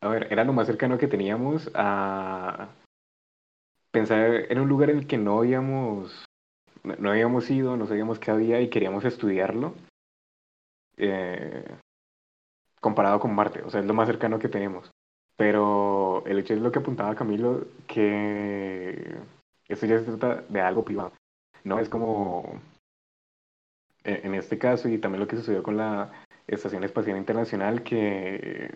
a ver, era lo más cercano que teníamos a pensar en un lugar en el que no habíamos, no no habíamos ido, no sabíamos qué había y queríamos estudiarlo, eh, comparado con Marte, o sea, es lo más cercano que tenemos. Pero el hecho es lo que apuntaba Camilo, que esto ya se trata de algo privado. No es como eh, en este caso y también lo que sucedió con la Estación Espacial Internacional, que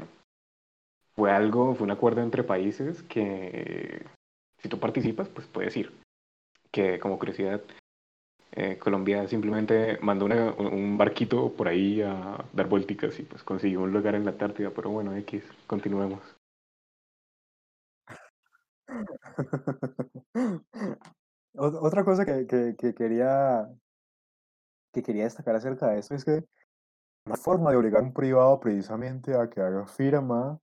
fue algo, fue un acuerdo entre países que si tú participas, pues puedes ir. Que como curiosidad, eh, Colombia simplemente mandó una- un barquito por ahí a dar vuelticas y pues consiguió un lugar en la Antártida, pero bueno, X, continuemos. Ot- Otra cosa que, que- que quería, que quería destacar acerca de esto es que una forma de obligar a un privado precisamente a que haga firma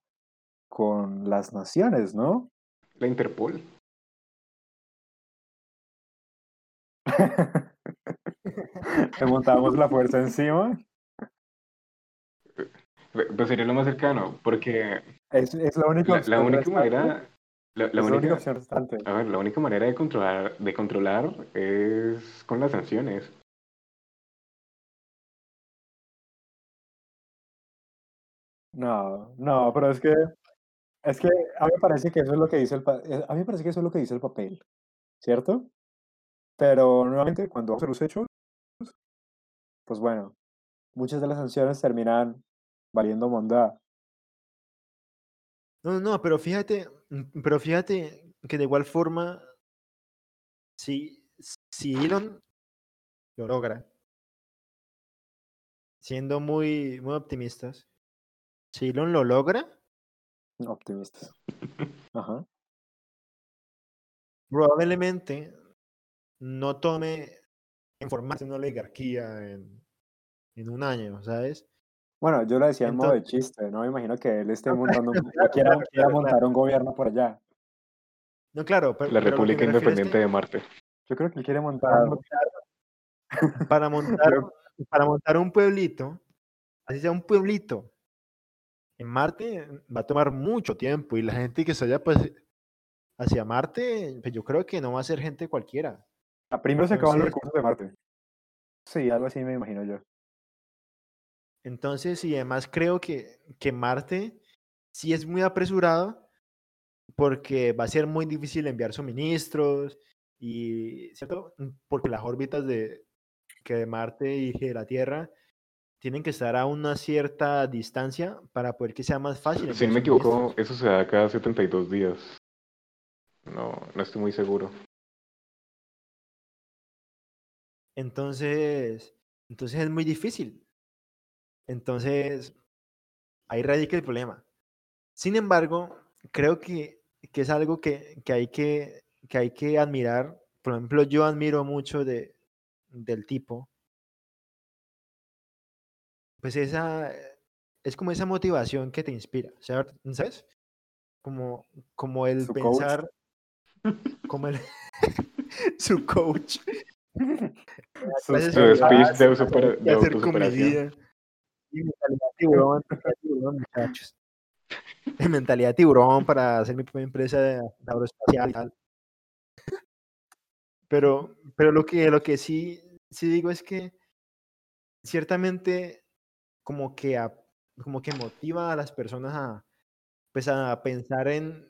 con las naciones, ¿no? La Interpol. Le montamos la fuerza encima. Pues sería lo más cercano, porque Es, es la única la, la única manera, la, la única, única opción restante. a ver, la única manera de controlar, de controlar es con las sanciones. No, no, pero es que es que a mí me parece que eso es lo que dice el eh, a mí me parece que eso es lo que dice el papel, ¿cierto? Pero nuevamente cuando vamos a los hechos, pues bueno, muchas de las sanciones terminan valiendo mondá. No, no, pero fíjate, pero fíjate que de igual forma, si, si Elon lo logra, siendo muy, muy optimistas, si Elon lo logra, Optimistas. Ajá. probablemente no tome en formarse una oligarquía en, en un año, ¿sabes? Bueno, yo lo decía en modo de Entonces- chiste, no me imagino que él esté montando, claro, quiera, claro, quiera claro, montar un gobierno por allá. No, claro, pero, La pero República es que Independiente de Marte. Yo creo que él quiere para montar, montar, para montar, para montar un pueblito, así sea un pueblito, en Marte va a tomar mucho tiempo y la gente que se vaya pues, hacia Marte, pues yo creo que no va a ser gente cualquiera. a primero se acaban los Entonces- recursos de Marte. Sí, algo así me imagino yo. Entonces, y además creo que, que Marte sí es muy apresurado porque va a ser muy difícil enviar suministros y, ¿cierto? Porque las órbitas de, que de Marte y de la Tierra tienen que estar a una cierta distancia para poder que sea más fácil. Si no me equivoco, eso se da cada 72 días. No, no estoy muy seguro. Entonces, entonces es muy difícil. Entonces, ahí radica el problema. Sin embargo, creo que, que es algo que, que hay que, que hay que admirar. Por ejemplo, yo admiro mucho de, del tipo. Pues esa, es como esa motivación que te inspira, ¿sabes? Como, como el Su coach. pensar, como el, su coach. Su speech ah, de, ¿Qué de hacer Y mentalidad tiburón, muchachos. mentalidad tiburón para hacer mi propia empresa de, de aeroespacial y tal. Pero, pero lo que, lo que sí, sí digo es que ciertamente como que, como que motiva a las personas a, pues a pensar en,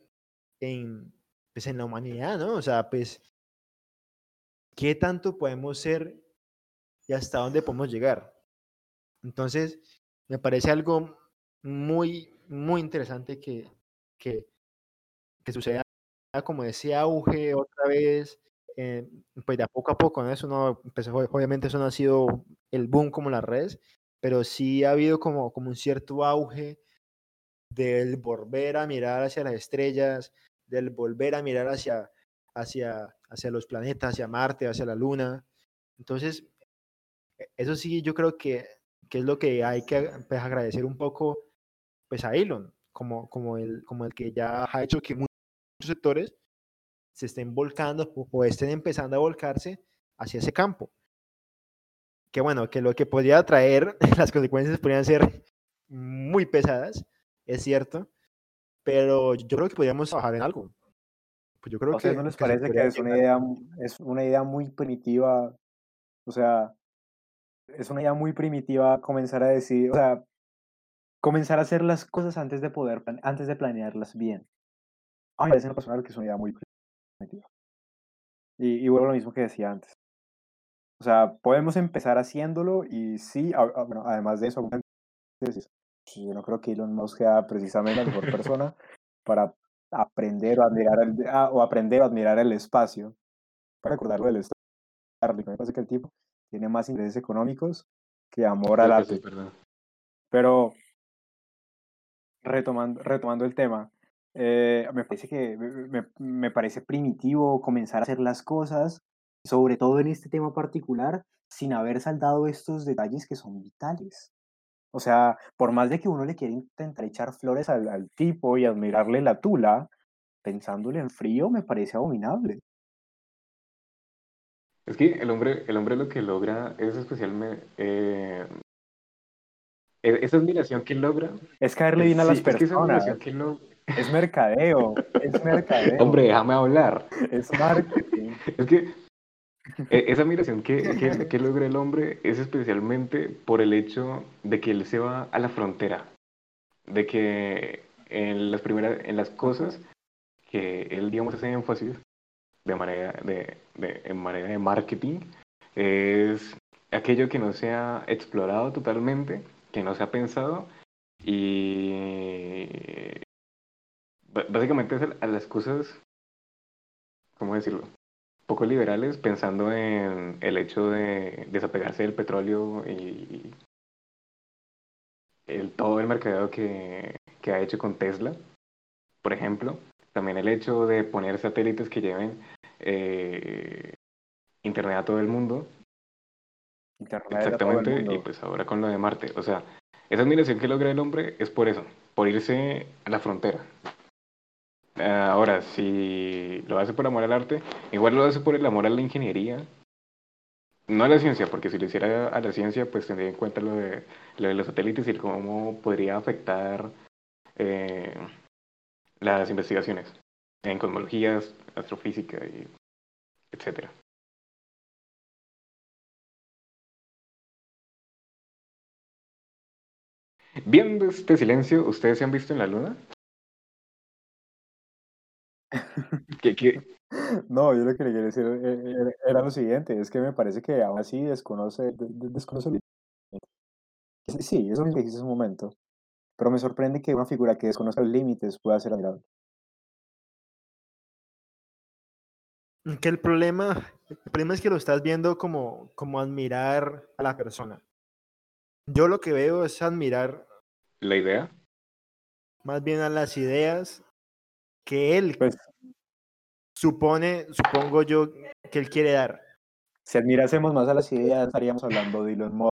en, pues en la humanidad, ¿no? O sea, pues, ¿qué tanto podemos ser y hasta dónde podemos llegar? Entonces, me parece algo muy, muy interesante que, que, que suceda como ese auge otra vez, eh, pues de a poco a poco, ¿no? Eso no, pues, ob- obviamente eso no ha sido el boom como las redes, pero sí ha habido como, como un cierto auge del volver a mirar hacia las estrellas, del volver a mirar hacia, hacia, hacia los planetas, hacia Marte, hacia la Luna. Entonces, e- eso sí, yo creo que, que es lo que hay que pues, agradecer un poco pues, a Elon, como, como, el, como el que ya ha hecho que mu- muchos sectores se estén volcando o, o estén empezando a volcarse hacia ese campo. Que bueno, que lo que podría traer, las consecuencias podrían ser muy pesadas, es cierto, pero yo creo que podríamos trabajar en algo. Pues yo creo ¿A ustedes que, no les que parece que es una idea, es una idea muy primitiva? O sea, es una idea muy primitiva comenzar a decir, o sea, comenzar a hacer las cosas antes de poder, antes de planearlas bien. A mí me parece en lo personal que es una idea muy primitiva. Y, y vuelvo a lo mismo que decía antes. O sea, podemos empezar haciéndolo y sí, a- a- bueno, además de eso, yo no creo que Elon Musk sea precisamente la mejor persona para aprender o admirar el, ah, o aprender o admirar el espacio. Para recordarlo del Starlink, me parece que el tipo tiene más intereses económicos que amor al Creo arte. sí. Pero retomando, retomando el tema, eh, me parece que me- me parece primitivo comenzar a hacer las cosas, sobre todo en este tema particular, sin haber saldado estos detalles que son vitales. O sea, por más de que uno le quiera intentar echar flores al, al tipo y admirarle la tula, pensándole en frío me parece abominable. Es que el hombre, el hombre lo que logra es especialmente... Eh, esa admiración que logra... Es caerle bien a las sí, es que personas. Es mercadeo. Es mercadeo. Hombre, déjame hablar. Es marketing. Es que e- esa admiración que, que, que logra el hombre es especialmente por el hecho de que él se va a la frontera, de que en las primeras, en las cosas que él, digamos, hace énfasis de manera de, de, en manera de marketing, es aquello que no se ha explorado totalmente, que no se ha pensado y básicamente es a las cosas, ¿cómo decirlo? poco liberales pensando en el hecho de desapegarse del petróleo y el, todo el mercadeo que, que ha hecho con Tesla, por ejemplo. También el hecho de poner satélites que lleven eh, internet a todo el mundo. Internet a todo el Exactamente, mundo. y pues ahora con lo de Marte. O sea, esa admiración que logra el hombre es por eso, por irse a la frontera. Ah, Ahora, si lo hace por amor al arte, igual lo hace por el amor a la ingeniería, no a la ciencia, porque si lo hiciera a la ciencia, pues tendría en cuenta lo de, lo de los satélites y cómo podría afectar eh, las investigaciones en cosmologías, astrofísica y etcétera. Viendo este silencio, ¿ustedes se han visto en la luna? ¿Qué, qué? No, yo lo que le quería decir eh, era, era lo siguiente, es que me parece que aún así desconoce, de- de- desconoce el. Sí, eso mismo que dijiste hace un momento, pero me sorprende que una figura que desconozca los límites pueda ser admirable. Que el problema, el problema es que lo estás viendo como, como admirar a la persona. Yo lo que veo es admirar ¿La idea? más bien a las ideas que él Pues supone, supongo yo, que él quiere dar. si admirásemos más a las ideas, estaríamos hablando de Elon Musk,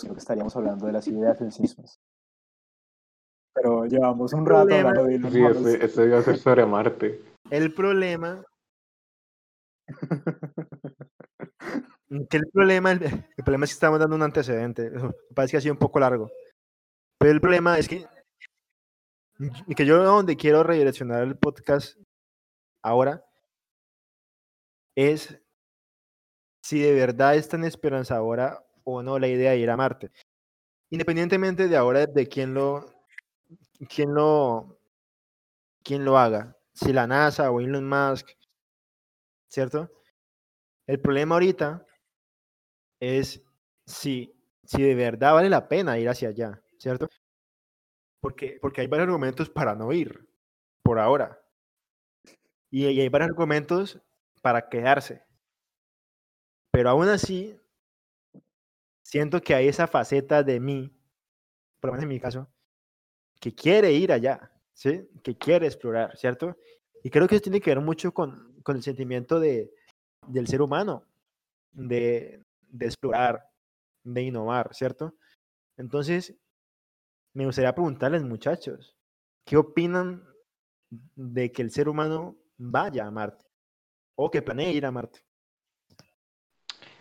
creo que estaríamos hablando de las ideas en sí mismas. Pero llevamos un rato problema- hablando de Elon Sí, Musk. este iba a ser sobre Marte. El problema, que el problema, el, el problema es que estamos dando un antecedente. Parece que ha sido un poco largo. Pero el problema es que, que yo donde quiero redireccionar el podcast ahora es si de verdad es tan esperanzadora o no la idea de ir a Marte. Independientemente de ahora de quién lo, quién lo, quién lo haga, si la NASA o Elon Musk, ¿cierto? El problema ahorita es si, si de verdad vale la pena ir hacia allá, ¿cierto? Porque, porque hay varios argumentos para no ir, por ahora. Y, y hay varios argumentos para quedarse. Pero aún así, siento que hay esa faceta de mí, por lo menos en mi caso, que quiere ir allá, ¿sí? Que quiere explorar, ¿cierto? Y creo que eso tiene que ver mucho con, con el sentimiento de, del ser humano, de, de explorar, de innovar, ¿cierto? Entonces, me gustaría preguntarles, muchachos, ¿qué opinan de que el ser humano vaya a Marte? O que planee ir a Marte.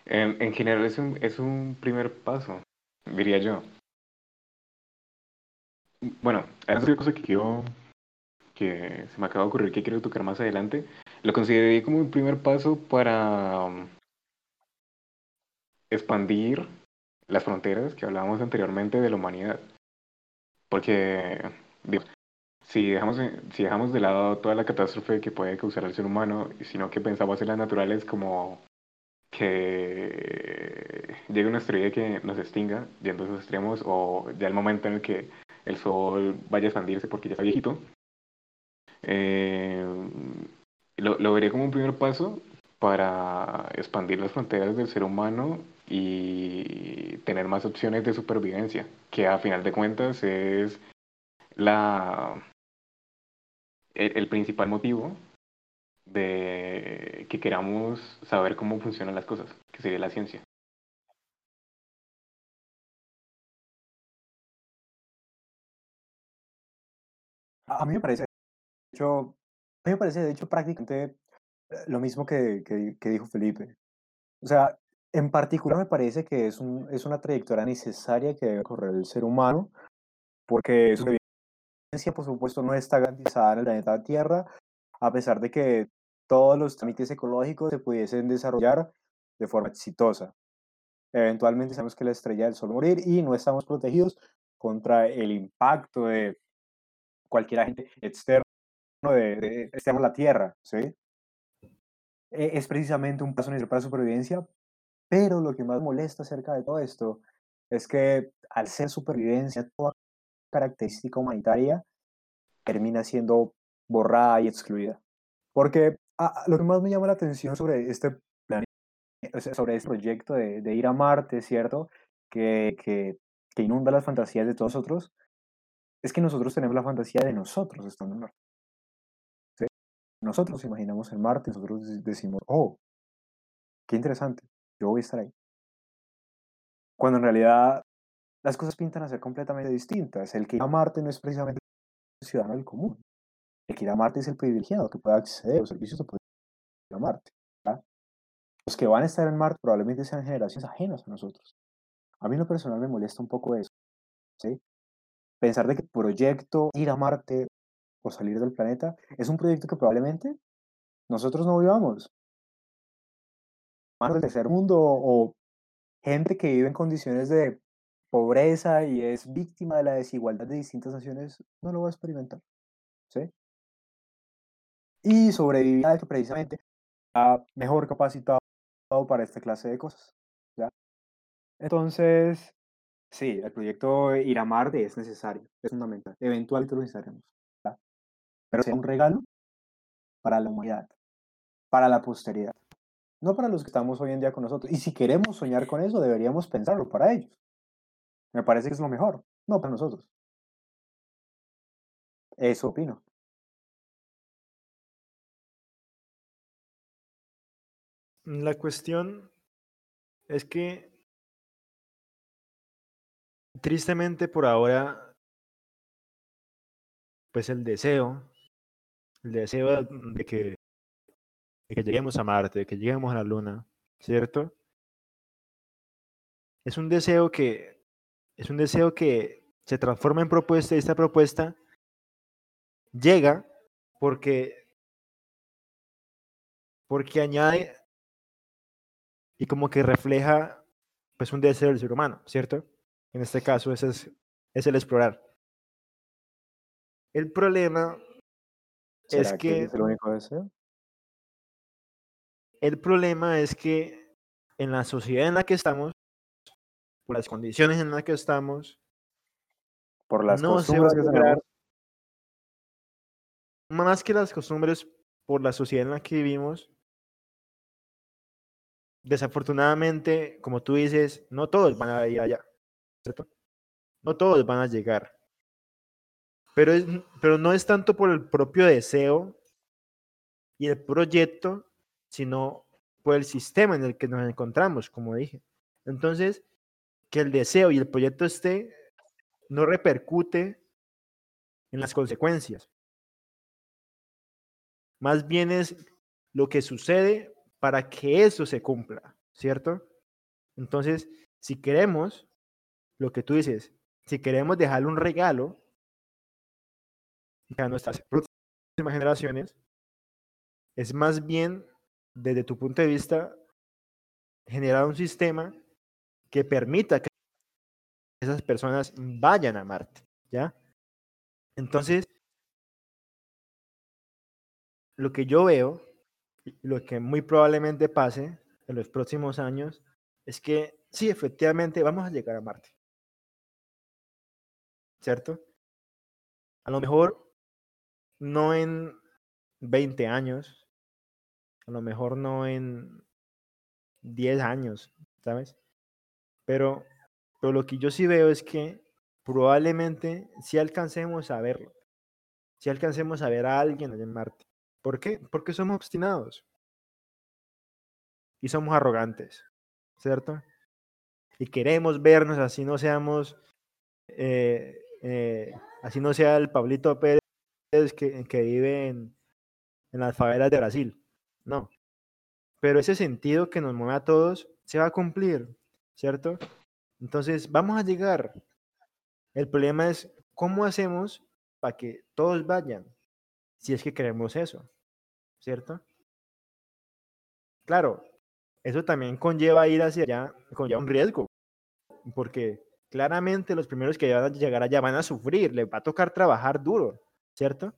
En, en general es un, es un primer paso, diría yo. Bueno, hay otra cosa que quiero, que se me acaba de ocurrir que quiero tocar más adelante. Lo consideré como un primer paso para um, expandir las fronteras que hablábamos anteriormente de la humanidad. Porque, digo, si dejamos, si dejamos de lado toda la catástrofe que puede causar el ser humano, sino que pensamos en las naturales como que llegue un asteroide que nos extinga yendo a esos extremos o ya el momento en el que el sol vaya a expandirse porque ya está viejito. Eh, lo, lo vería como un primer paso para expandir las fronteras del ser humano y tener más opciones de supervivencia, que a final de cuentas es la el, principal motivo de que queramos saber cómo funcionan las cosas, que sería la ciencia. A mí me parece, hecho, mí me parece de hecho prácticamente eh, lo mismo que, que, que dijo Felipe. O sea, en particular me parece que es, un, es una trayectoria necesaria que debe correr el ser humano, porque su supervivencia, por supuesto, no está garantizada en el planeta Tierra, a pesar de que todos los trámites ecológicos se pudiesen desarrollar de forma exitosa. Eventualmente sabemos que la estrella del Sol morir y no estamos protegidos contra el impacto de cualquier agente externo de, de a la Tierra, ¿sí? E, es precisamente un paso necesario para la supervivencia, pero lo que más molesta acerca de todo esto es que al ser supervivencia, toda característica humanitaria termina siendo borrada y excluida. Porque ah, lo que más me llama la atención sobre este plan, sobre este proyecto de, de ir a Marte, ¿cierto? Que, que, que, inunda las fantasías de todos nosotros, es que nosotros tenemos la fantasía de nosotros estando en Marte. Nosotros imaginamos en Marte, nosotros decimos, oh, qué interesante, yo voy a estar ahí. Cuando en realidad las cosas pintan a ser completamente distintas. El que ir a Marte no es precisamente el ciudadano del común. El que ir a Marte es el privilegiado que puede acceder a los servicios de poder ir a Marte. ¿verdad? Los que van a estar en Marte probablemente sean generaciones ajenas a nosotros. A mí en lo personal me molesta un poco eso. ¿sí? Pensar de que el proyecto ir a Marte o salir del planeta es un proyecto que probablemente nosotros no vivamos. del tercer mundo o gente que vive en condiciones de pobreza y es víctima de la desigualdad de distintas naciones, no lo va a experimentar. ¿sí? Y sobrevivir que precisamente está mejor capacitado para esta clase de cosas. Entonces, sí, el proyecto Ir a Marte es necesario, es fundamental. Eventualmente lo necesitaremos. Pero sea un regalo para la humanidad, para la posteridad, no para los que estamos hoy en día con nosotros. Y si queremos soñar con eso, deberíamos pensarlo para ellos. Me parece que es lo mejor, no para nosotros. Eso opino. La cuestión es que, tristemente por ahora, pues el deseo, el deseo de que, de que lleguemos a Marte, de que lleguemos a la Luna, ¿cierto? Es un deseo que es un deseo que se transforma en propuesta y esta propuesta llega porque porque añade y como que refleja pues un deseo del ser humano, ¿cierto? En este caso ese es, es el explorar. El problema es que, que es el único deseo? El problema es que en la sociedad en la que estamos por las condiciones en las que estamos, por las no se va a lograr, más que las costumbres, por la sociedad en la que vivimos, desafortunadamente, como tú dices, no todos van a ir allá, ¿cierto? No todos van a llegar. Pero, es, pero no es tanto por el propio deseo y el proyecto, sino por el sistema en el que nos encontramos, como dije. Entonces, que el deseo y el proyecto esté no repercute en las consecuencias. Más bien es lo que sucede para que eso se cumpla, ¿cierto? Entonces, si queremos, lo que tú dices, si queremos dejarle un regalo nuestras próximas generaciones, es más bien, desde tu punto de vista, generar un sistema que permita que esas personas vayan a Marte, ¿ya? Entonces, lo que yo veo, lo que muy probablemente pase en los próximos años, es que sí, efectivamente, vamos a llegar a Marte. ¿Cierto? A lo mejor no en 20 años, a lo mejor no en 10 años, ¿sabes? Pero, pero lo que yo sí veo es que probablemente si alcancemos a verlo, si alcancemos a ver a alguien en Marte. ¿Por qué? Porque somos obstinados y somos arrogantes, ¿cierto? Y queremos vernos así no seamos, eh, eh, así no sea el Pablito Pérez que, que vive en, en las favelas de Brasil. No. pero ese sentido que nos mueve a todos se va a cumplir, ¿cierto? Entonces, vamos a llegar. El problema es cómo hacemos para que todos vayan, si es que queremos eso, ¿cierto? Claro, eso también conlleva ir hacia allá, conlleva un riesgo, porque claramente los primeros que van a llegar allá van a sufrir, les va a tocar trabajar duro, ¿cierto?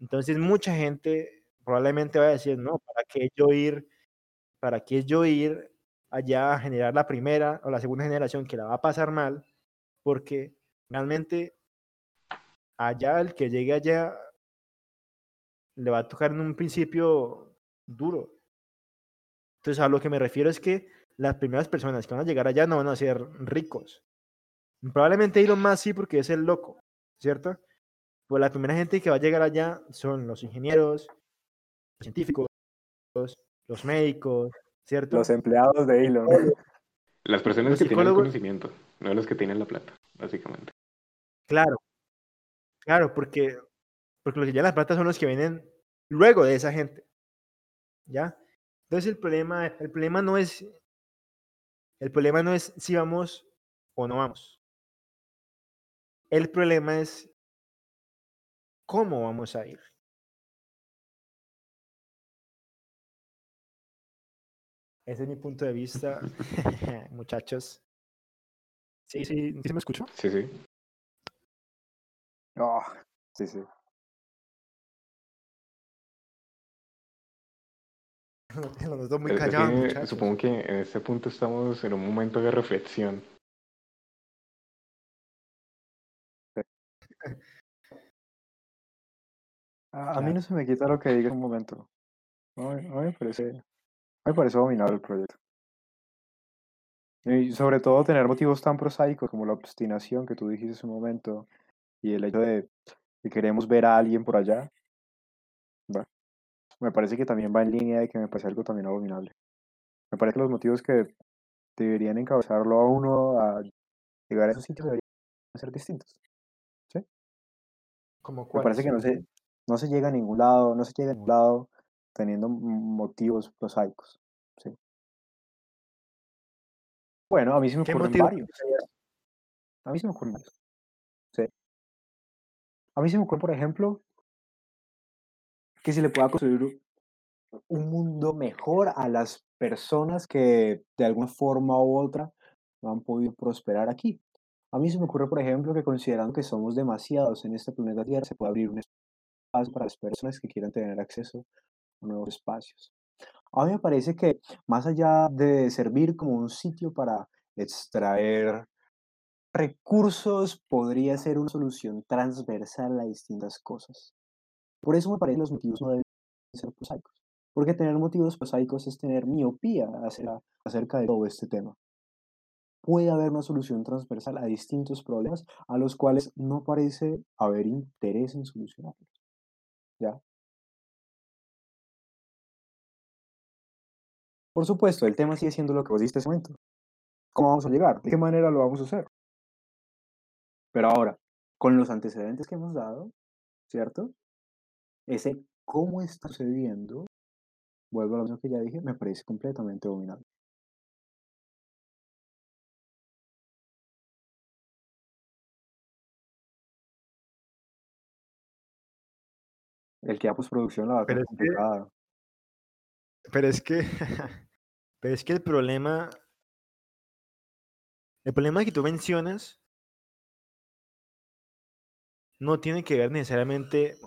Entonces mucha gente probablemente va a decir, no, ¿para qué yo ir? ¿Para qué yo ir allá a generar la primera o la segunda generación que la va a pasar mal? Porque realmente allá el que llegue allá le va a tocar en un principio duro. Entonces a lo que me refiero es que las primeras personas que van a llegar allá no van a ser ricos. Probablemente Elon más sí porque es el loco, ¿cierto? Pues la primera gente que va a llegar allá son los ingenieros, los científicos, los médicos, ¿cierto? Los empleados de Elon. Las personas Los que tienen el conocimiento, no los que tienen la plata, básicamente. Claro, claro, porque, porque los que llevan la plata son los que vienen luego de esa gente. ¿Ya? Entonces el problema, el problema no es, el problema no es si vamos o no vamos. El problema es cómo vamos a ir. Ese es mi punto de vista, muchachos. Sí, sí, ¿sí me escucho? Sí, sí. Oh, sí, sí. Los noto muy que muchachos. supongo que en este punto estamos en un momento de reflexión. A, a mí no se me quita lo que diga en un momento. A mí, a mí me parece, me parece abominable el proyecto. Y sobre todo tener motivos tan prosaicos como la obstinación que tú dijiste hace un momento y el hecho de que queremos ver a alguien por allá. Bueno, me parece que también va en línea de que me parece algo también abominable. Me parece que los motivos que deberían encabezarlo a uno a llegar a esos sitios deberían ser distintos. ¿Como Me parece que no cuáles? No se llega a ningún lado, no se llega a ningún lado teniendo motivos prosaicos. ¿sí? Bueno, a mí se me ¿Qué ocurren motivo varios. A mí se me ocurren varios. Sí. A mí se me ocurre, por ejemplo, que se le pueda construir un mundo mejor a las personas que de alguna forma u otra no han podido prosperar aquí. A mí se me ocurre, por ejemplo, que considerando que somos demasiados en este planeta Tierra, se puede abrir un espacio para las personas que quieran tener acceso a nuevos espacios. A mí me parece que más allá de servir como un sitio para extraer recursos, podría ser una solución transversal a distintas cosas. Por eso me parece que los motivos no deben ser prosaicos. Porque tener motivos prosaicos es tener miopía acerca de todo este tema. Puede haber una solución transversal a distintos problemas a los cuales no parece haber interés en solucionarlos. ¿Ya? Por supuesto, el tema sigue siendo lo que vos diste ese momento. ¿Cómo vamos a llegar? ¿De qué manera lo vamos a hacer? Pero ahora, con los antecedentes que hemos dado, ¿cierto? Ese cómo está sucediendo, vuelvo a lo mismo que ya dije, me parece completamente abominable. El que da postproducción la va a Pero es que-. Pero es que, pero es que el problema, el problema que tú mencionas no tiene que ver necesariamente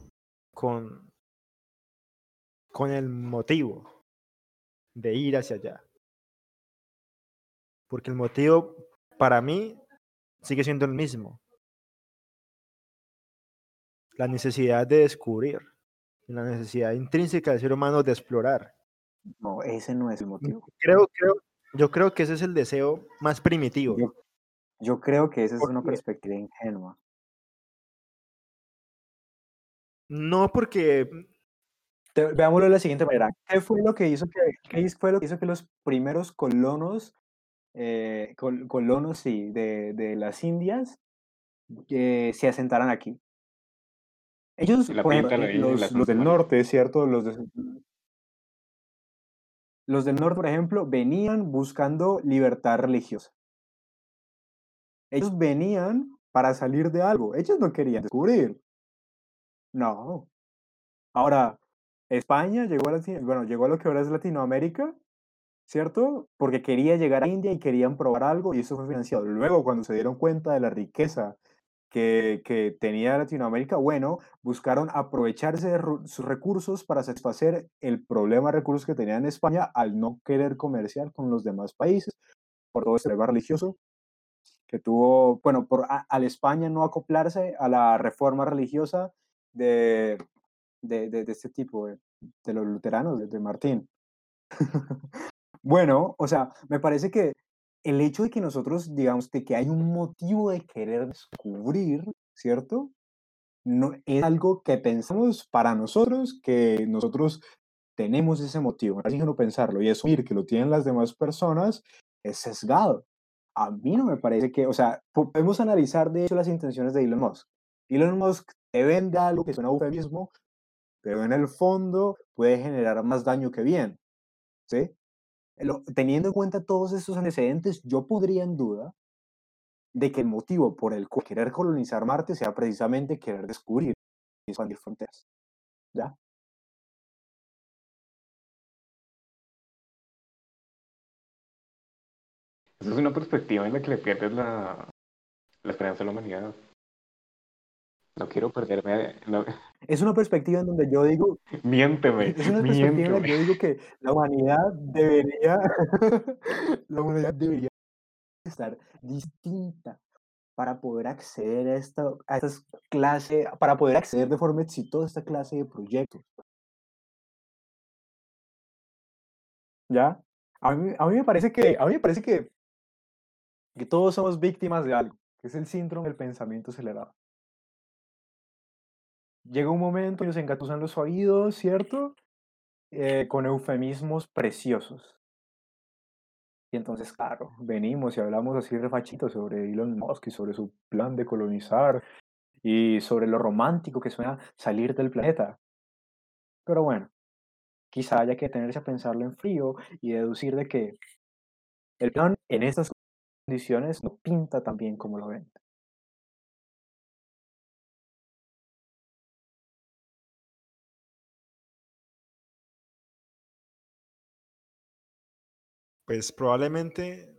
con, con el motivo de ir hacia allá. Porque el motivo para mí sigue siendo el mismo. La necesidad de descubrir, la necesidad intrínseca del ser humano de explorar. No, ese no es el motivo. Creo, creo, yo creo que ese es el deseo más primitivo. Yo, yo creo que esa es ¿Por una qué? perspectiva ingenua. No porque Te- veámoslo de la siguiente manera. ¿Qué fue lo que hizo que, qué fue lo que, hizo que los primeros colonos, eh, col- colonos sí, de, de las Indias eh, se asentaran aquí? Ellos, La por ejemplo, pinta, la isla y los, del norte, ¿cierto? Los de, Los del norte, por ejemplo, venían buscando libertad religiosa. Ellos venían para salir de algo. Ellos no querían descubrir. No. Ahora, España llegó a, bueno, llegó a lo que ahora es Latinoamérica, ¿cierto? Porque quería llegar a India y querían probar algo y eso fue financiado. Luego, cuando se dieron cuenta de la riqueza que, tenía Latinoamérica, bueno, buscaron aprovecharse de sus recursos para satisfacer el problema de recursos que tenía en España al no querer comerciar con los demás países por todo este tema religioso que tuvo, bueno, por al España no acoplarse a la reforma religiosa de, de, de, este tipo, de, de los luteranos, de, Martín. bueno, o sea, me parece que el hecho de que nosotros, digamos, de que hay un motivo de querer descubrir, ¿cierto? No, es algo que pensamos para nosotros, que nosotros tenemos ese motivo, no no pensarlo, y asumir que lo tienen las demás personas es sesgado. A mí no me parece que, o sea, podemos analizar de hecho las intenciones de Elon Musk. Elon Musk te vende algo que es un eufemismo, pero en el fondo puede generar más daño que bien. ¿Sí? Teniendo en cuenta todos estos antecedentes, yo podría en duda de que el motivo por el cual querer colonizar Marte sea precisamente querer descubrir y expandir fronteras. ¿Ya? Esa es una perspectiva en la que le pierdes la, la esperanza de la humanidad. No quiero perderme. Es una perspectiva en donde yo digo. Miénteme. Es una perspectiva en la que yo digo que la humanidad debería. la humanidad debería estar distinta para poder acceder a esta, a estas clase, para poder acceder de forma exitosa a esta clase de proyectos. ¿Ya? A mí, a mí me parece que, a mí me parece que, que todos somos víctimas de algo, que es el síndrome del pensamiento acelerado llega un momento y nos engatusan los oídos, ¿cierto? Eh, con eufemismos preciosos. Y entonces, claro, venimos y hablamos así refachito sobre Elon Musk y sobre su plan de colonizar y sobre lo romántico que suena salir del planeta. Pero bueno, quizá haya que tenerse a pensarlo en frío y deducir de que el plan en estas condiciones no pinta tan bien como lo ven. Pues probablemente,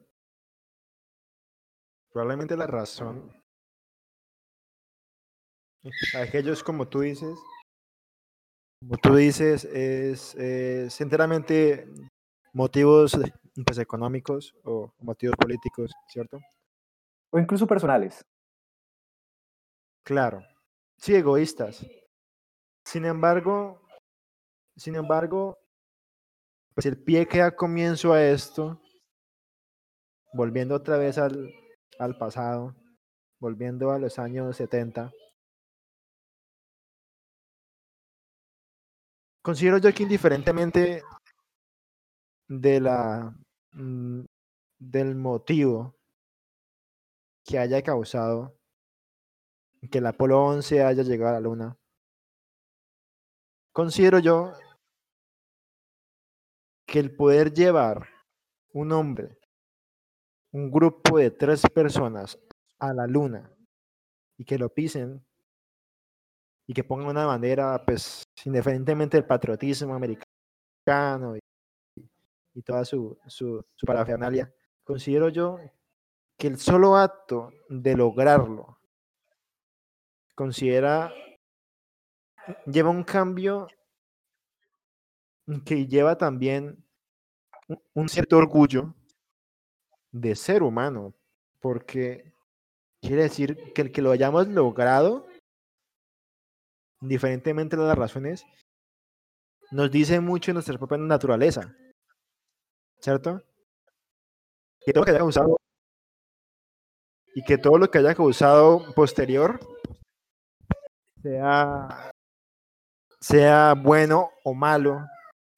probablemente la razón, aquellos como tú dices, como tú dices, es, es enteramente motivos pues, económicos o motivos políticos, ¿cierto? O incluso personales. Claro, sí, egoístas. Sin embargo, sin embargo, pues el pie que da comienzo a esto, volviendo otra vez al, al pasado, volviendo a los años 70, considero yo que indiferentemente de la mm, del motivo que haya causado que el Apolo 11 haya llegado a la Luna, considero yo que el poder llevar un hombre, un grupo de tres personas a la luna y que lo pisen y que pongan una bandera, pues independientemente del patriotismo americano y, y toda su, su, su parafernalia, considero yo que el solo acto de lograrlo considera lleva un cambio que lleva también un cierto orgullo de ser humano, porque quiere decir que el que lo hayamos logrado, indiferentemente de las razones, nos dice mucho nuestra propia naturaleza, ¿cierto? Que todo lo que haya causado y que todo lo que haya causado posterior sea, sea bueno o malo,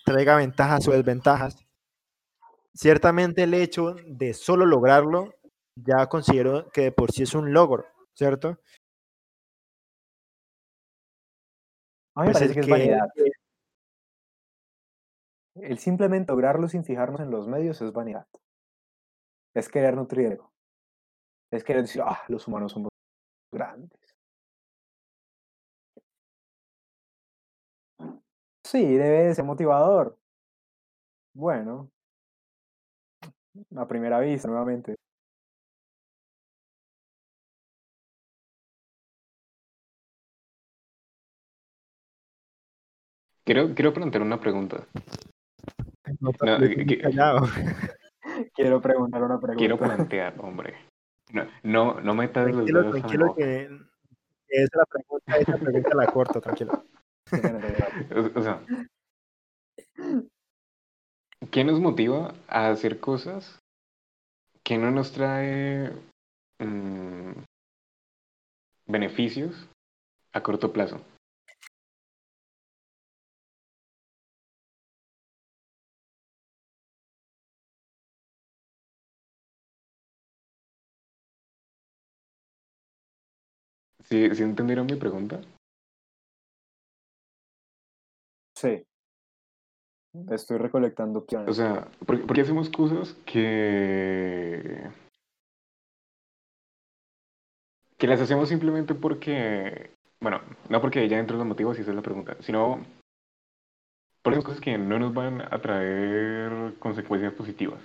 traiga ventajas o desventajas. Ciertamente el hecho de solo lograrlo ya considero que de por sí es un logro, ¿cierto? A mí me pues parece que es vanidad. El simplemente lograrlo sin fijarnos en los medios es vanidad. Es querer nutrir ego. Es querer decir, ah, los humanos somos grandes. Sí, debe de ser motivador. Bueno, a primera vista, nuevamente. Quiero, quiero plantear una pregunta. No, No. Quiero preguntar una pregunta. Quiero plantear, hombre. No, no, no metas los Tranquilo, dedos tranquilo que, esa la pregunta, esa pregunta la corto, tranquilo. O, ¿qué nos motiva a hacer cosas que no nos trae mm, beneficios a corto plazo? ¿Sí, sí entendieron mi pregunta? Sí. Estoy recolectando opciones. O sea, ¿por, por qué hacemos cosas que... que las hacemos simplemente porque... Bueno, no porque ya dentro de los motivos, si esa es la pregunta, sino por esas cosas que no nos van a traer consecuencias positivas.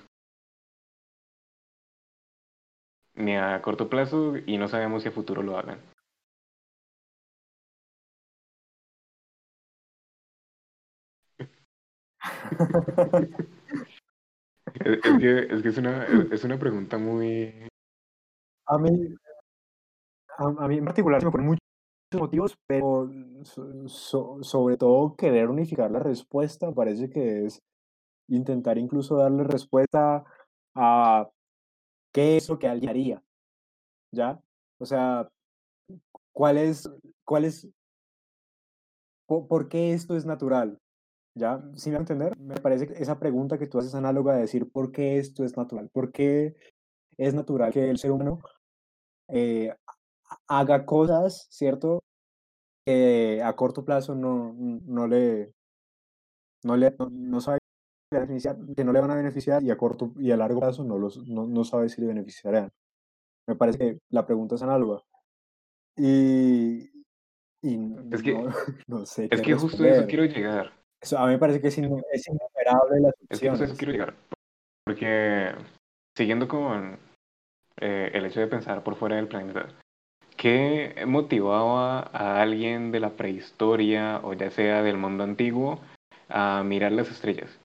Ni a corto plazo y no sabemos si a futuro lo hagan. Es, que, es que es una, es- una pregunta muy... A mí, a, mí en particular se me ponen muchos motivos, pero so- so- sobre todo querer unificar la respuesta parece que es intentar incluso darle respuesta a qué es lo que alguien haría, ¿ya? O sea, ¿cuál es, cuál es, po- por qué esto es natural? ¿Ya? ¿Sí me entender? Me parece que esa pregunta que tú haces es análoga a decir por qué esto es natural, por qué es natural que el ser humano eh, haga cosas, ¿cierto? Que a corto plazo no, no le, no le, no, no sabe beneficiar, que no le van a beneficiar y a corto y a largo plazo no, los, no, no sabe si le beneficiarán. Me parece que la pregunta es análoga. Y, y Es que- no, no sé Es que justo eso quiero llegar. Eso, a mí me parece que es, innu- es innumerable las Es que justo a eso opciones. quiero llegar. Porque siguiendo con eh, el hecho de pensar por fuera del planeta, ¿qué motivaba a alguien de la prehistoria o ya sea del mundo antiguo a mirar las estrellas?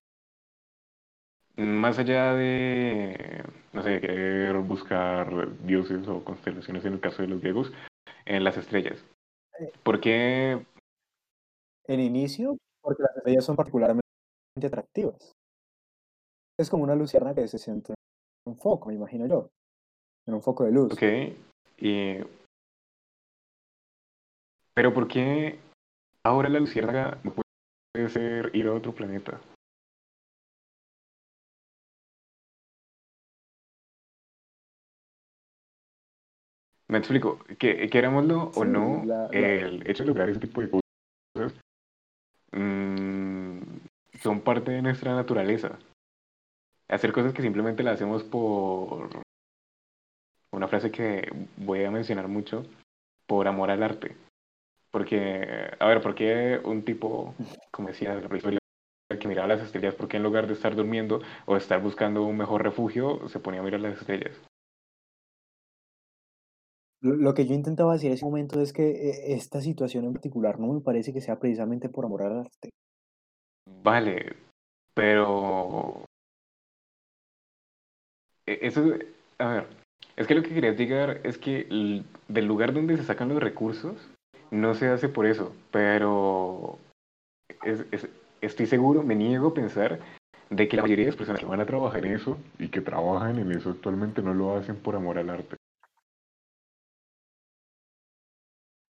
Más allá de, no sé, querer buscar dioses o constelaciones en el caso de los griegos, en las estrellas. ¿Por qué? En inicio, porque las estrellas son particularmente atractivas. Es como una lucierna que se siente en un foco, me imagino yo. En un foco de luz. Ok. Y... Pero ¿por qué ahora la luciérnaga no puede ser ir a otro planeta? Me explico, que querámoslo o no, la- la- el hecho de lograr ese tipo de cosas mm, son parte de nuestra naturaleza. Hacer cosas que simplemente las hacemos por una frase que voy a mencionar mucho, por amor al arte. Porque, a ver, ¿por qué un tipo, como decía, que miraba las estrellas, por qué en lugar de estar durmiendo o estar buscando un mejor refugio, se ponía a mirar las estrellas? Lo, que yo intentaba decir en ese momento es que eh, esta situación en particular no me parece que sea precisamente por amor al arte. Vale, pero... e- Eso, a ver, es que lo que quería llegar es que el- del lugar donde se sacan los recursos no se hace por eso, pero es- es- estoy seguro, me niego a pensar de que la mayoría de las personas que van a trabajar en eso y que trabajan en eso actualmente no lo hacen por amor al arte.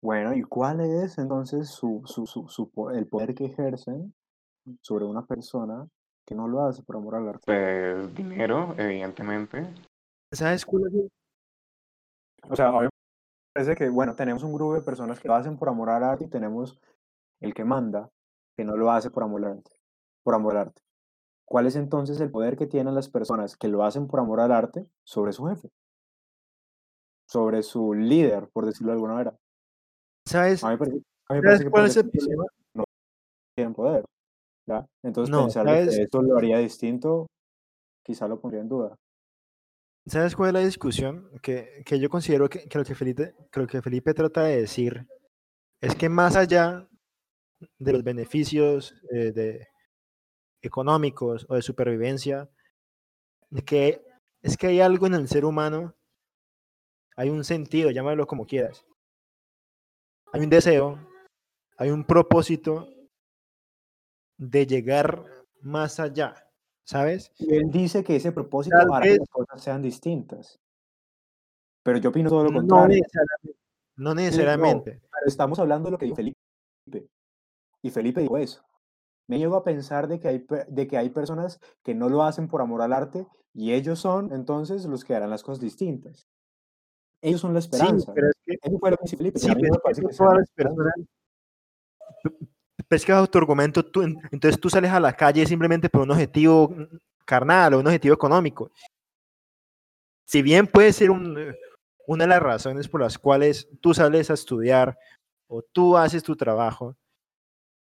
Bueno, ¿y cuál es entonces su, su, su, su po- el poder que ejercen sobre una persona que no lo hace por amor al arte? Pues dinero, evidentemente. ¿Sabes cuál es el- O sea, a mí me parece que, bueno, tenemos un grupo de personas que lo hacen por amor al arte y tenemos el que manda, que no lo hace por amor al arte. Por amor al arte. ¿cuál es entonces el poder que tienen las personas que lo hacen por amor al arte sobre su jefe? Sobre su líder, por decirlo de alguna manera. ¿Sabes? A mí me parece, a mí me ¿Sabes parece que cuál es el problema? no tienen poder. ¿ya? Entonces No, pensar que esto lo haría distinto, quizá lo pondría en duda. ¿Sabes cuál es la discusión? Que, que yo considero que, que lo que Felipe, que lo que Felipe trata de decir es que más allá de los beneficios eh, de, económicos o de supervivencia, que es que hay algo en el ser humano, hay un sentido, llámalo como quieras. Hay un deseo, hay un propósito de llegar más allá, ¿sabes? Y él dice que ese propósito Tal hará que las cosas sean distintas. Pero yo opino todo lo No contrario. necesariamente. No necesariamente. Pero estamos hablando de lo que dijo Felipe. Y Felipe dijo eso. Me llego a pensar de que, hay, de que hay personas que no lo hacen por amor al arte y ellos son entonces los que harán las cosas distintas. Ellos son la Sí, esperanza. pero es que, Eso fue lo y sí, pero es que que sea todas la esperanza. personas. Pero es que bajo tu argumento, tú, en- entonces tú sales a la calle simplemente por un objetivo carnal o un objetivo económico. Si bien puede ser un, una de las razones por las cuales tú sales a estudiar o tú haces tu trabajo,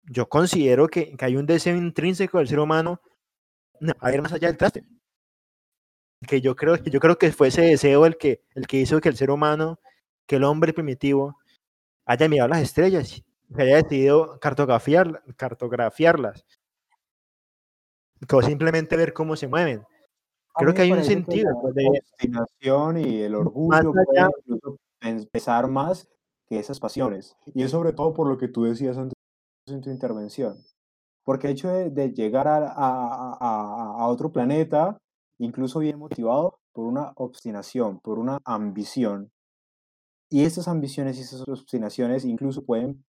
yo considero que, que hay un deseo intrínseco del ser humano no, a ir más allá del traste. Que yo creo, que yo creo que fue ese deseo el que, el que hizo que el ser humano, que el hombre primitivo, haya mirado las estrellas, que haya decidido cartografiar, cartografiarlas, o simplemente ver cómo se mueven. A Creo que hay un sentido la pues, de- obstinación y el orgullo pueden pesar más que esas pasiones. Y es sobre todo por lo que tú decías antes en tu intervención. Porque el hecho de, de llegar a- a- a- a otro planeta, incluso bien motivado por una obstinación, por una ambición. Y esas ambiciones y esas obstinaciones incluso pueden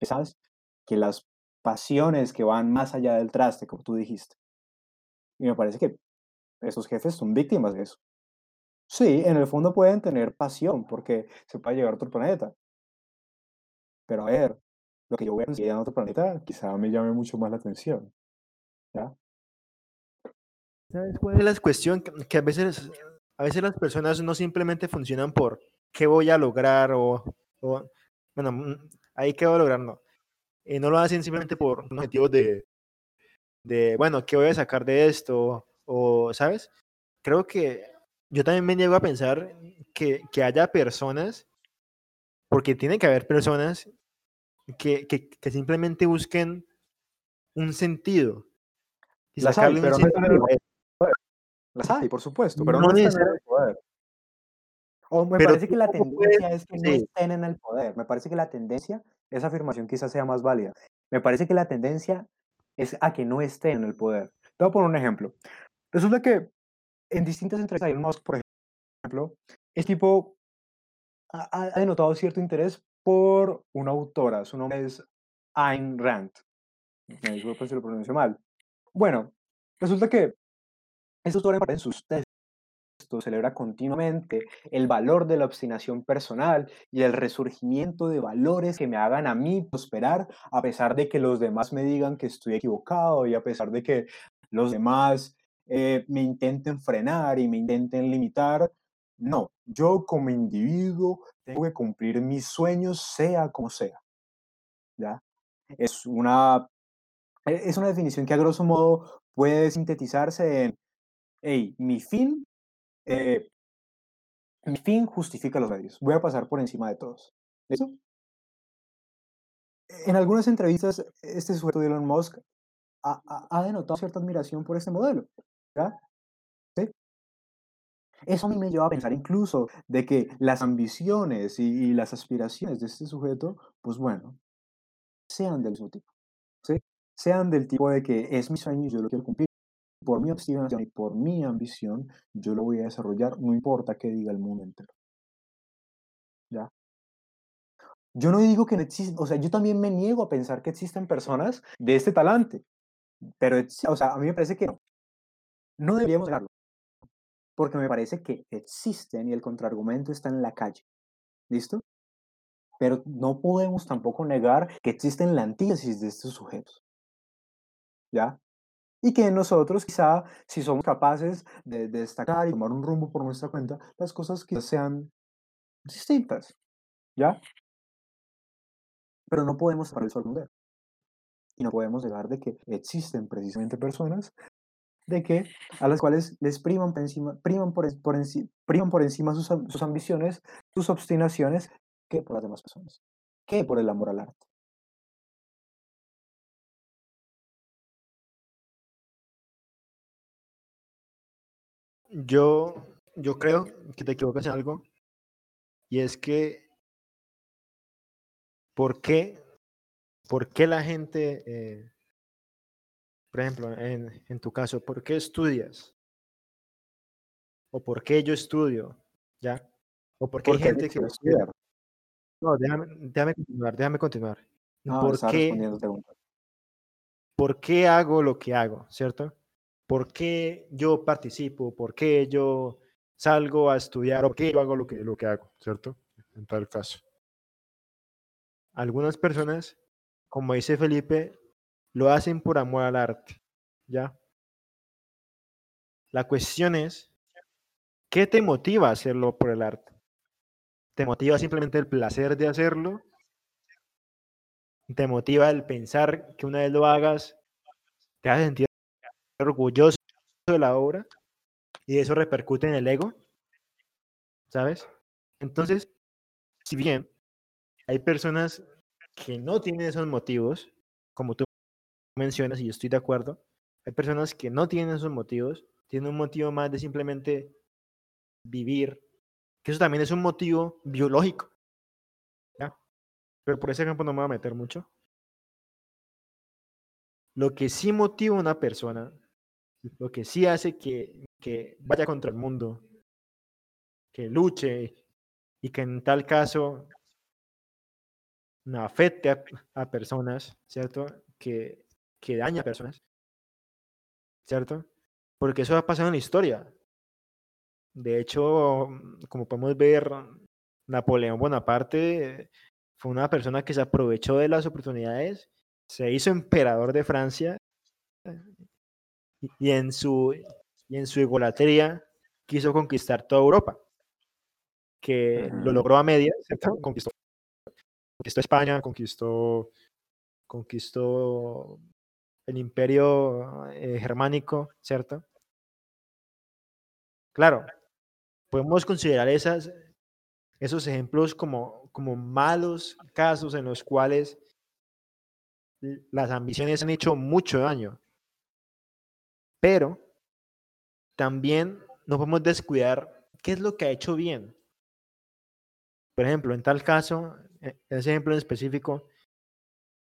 pesar que las pasiones que van más allá del traste, como tú dijiste. Y me parece que esos jefes son víctimas de eso. Sí, en el fondo pueden tener pasión porque se puede llegar a otro planeta. Pero a ver, lo que yo voy a conseguir en otro planeta quizá me llame mucho más la atención. ¿Ya? ¿Sabes cuál es la cuestión? Que, a veces, a veces las personas no simplemente funcionan por qué voy a lograr o, o- bueno, mm, ahí qué voy a lograr, no. Eh, no lo hacen simplemente por un objetivo de, de, bueno, ¿qué voy a sacar de esto? O, ¿sabes? Creo que yo también me niego a pensar que, que haya personas, porque tiene que haber personas que, que, que simplemente busquen un sentido. Y Las hay, pero no sentido. Las hay, por supuesto, pero No no, están en el poder. O me Pero parece que la tampoco puedes- tendencia es que no sí. estén en el poder. Me parece que la tendencia, esa afirmación quizás sea más válida. Me parece que la tendencia es a que no estén en el poder. Te voy a poner un ejemplo. Resulta que en distintas entrevistas, Elon Musk, por ejemplo, el tipo ha, ha- denotado cierto interés por una autora. Su nombre es Ayn Rand. Me disculpo si lo pronuncio mal. Bueno, resulta que esta autora en sus textos celebra continuamente el valor de la obstinación personal y el resurgimiento de valores que me hagan a mí prosperar a pesar de que los demás me digan que estoy equivocado y a pesar de que los demás eh, me intenten frenar y me intenten limitar. No, yo como individuo tengo que cumplir mis sueños sea como sea. ¿Ya? Es una, e- es una definición que a grosso modo puede sintetizarse en, hey, mi fin eh, mi fin justifica los medios. Voy a pasar por encima de todos. ¿Listo? En algunas entrevistas, este sujeto de Elon Musk ha, ha- denotado cierta admiración por este modelo. ¿ya? ¿Sí? Eso a mí me lleva a pensar incluso de que las ambiciones y, y las aspiraciones de este sujeto, pues bueno, sean del mismo tipo. ¿sí? Sean del tipo de que es mi sueño y yo lo quiero cumplir. Por mi obstinación y por mi ambición, yo lo voy a desarrollar, no importa qué diga el mundo entero. ¿Ya? Yo no digo que no existen, o sea, yo también me niego a pensar que existen personas de este talante, pero, o sea, a mí me parece que no. No deberíamos negarlo, porque me parece que existen y el contraargumento está en la calle. ¿Listo? Pero no podemos tampoco negar que existen la antítesis de estos sujetos. ¿Ya? Y que nosotros quizá, si somos capaces de, de destacar y tomar un rumbo por nuestra cuenta, las cosas quizás sean distintas, ¿ya? Pero no podemos parar de Y no podemos dejar de que existen precisamente personas de que a las cuales les priman por encima, priman por, por, priman por encima sus, sus ambiciones, sus obstinaciones, que por las demás personas, que por el amor al arte. Yo, yo creo que te equivocas en algo, y es que, ¿por qué, por qué la gente, eh, por ejemplo, en, en tu caso, ¿por qué estudias? ¿O por qué yo estudio? ¿Ya? ¿O por qué hay gente que estudia? No, déjame, déjame continuar, déjame continuar. No, ¿Por qué, ¿Por qué hago lo que hago, cierto? ¿Por qué yo participo? ¿Por qué yo salgo a estudiar? ¿O por qué yo hago lo que, lo que hago, cierto? En tal caso. Algunas personas, como dice Felipe, lo hacen por amor al arte, ¿ya? La cuestión es, ¿qué te motiva a hacerlo por el arte? ¿Te motiva simplemente el placer de hacerlo? ¿Te motiva el pensar que una vez lo hagas, te hace sentir orgulloso de la obra? Y eso repercute en el ego, ¿sabes? Entonces, si bien hay personas que no tienen esos motivos, como tú mencionas, y yo estoy de acuerdo, hay personas que no tienen esos motivos, tienen un motivo más de simplemente vivir, que eso también es un motivo biológico. ¿ya? Pero por ese campo no me voy a meter mucho. Lo que sí motiva a una persona, lo que sí hace que, que vaya contra el mundo, que luche y que en tal caso no afecte a, a personas, ¿cierto? Que, que daña a personas, ¿cierto? Porque eso ha pasado en la historia. De hecho, como podemos ver, Napoleón Bonaparte fue una persona que se aprovechó de las oportunidades, se hizo emperador de Francia y en su, y en su egolatría quiso conquistar toda Europa, que lo logró a medias, Conquistó, conquistó España, conquistó, conquistó el imperio eh, germánico, ¿cierto? Claro, podemos considerar esas, esos ejemplos como, como malos casos en los cuales las ambiciones han hecho mucho daño. Pero también no podemos descuidar qué es lo que ha hecho bien. Por ejemplo, en tal caso, e, ese ejemplo en específico,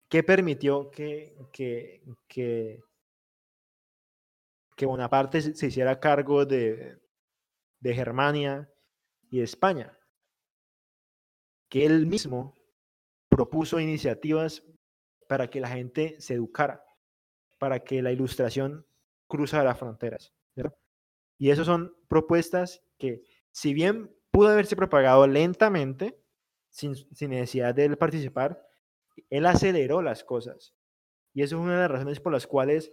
¿qué permitió que, que, que, que Bonaparte se hiciera cargo de, de Germania y de España? Que él mismo propuso iniciativas para que la gente se educara, para que la ilustración cruzara las fronteras. Y esas son propuestas que, si bien pudo haberse propagado lentamente, sin, sin necesidad de él participar, él aceleró las cosas. Y eso es una de las razones por las cuales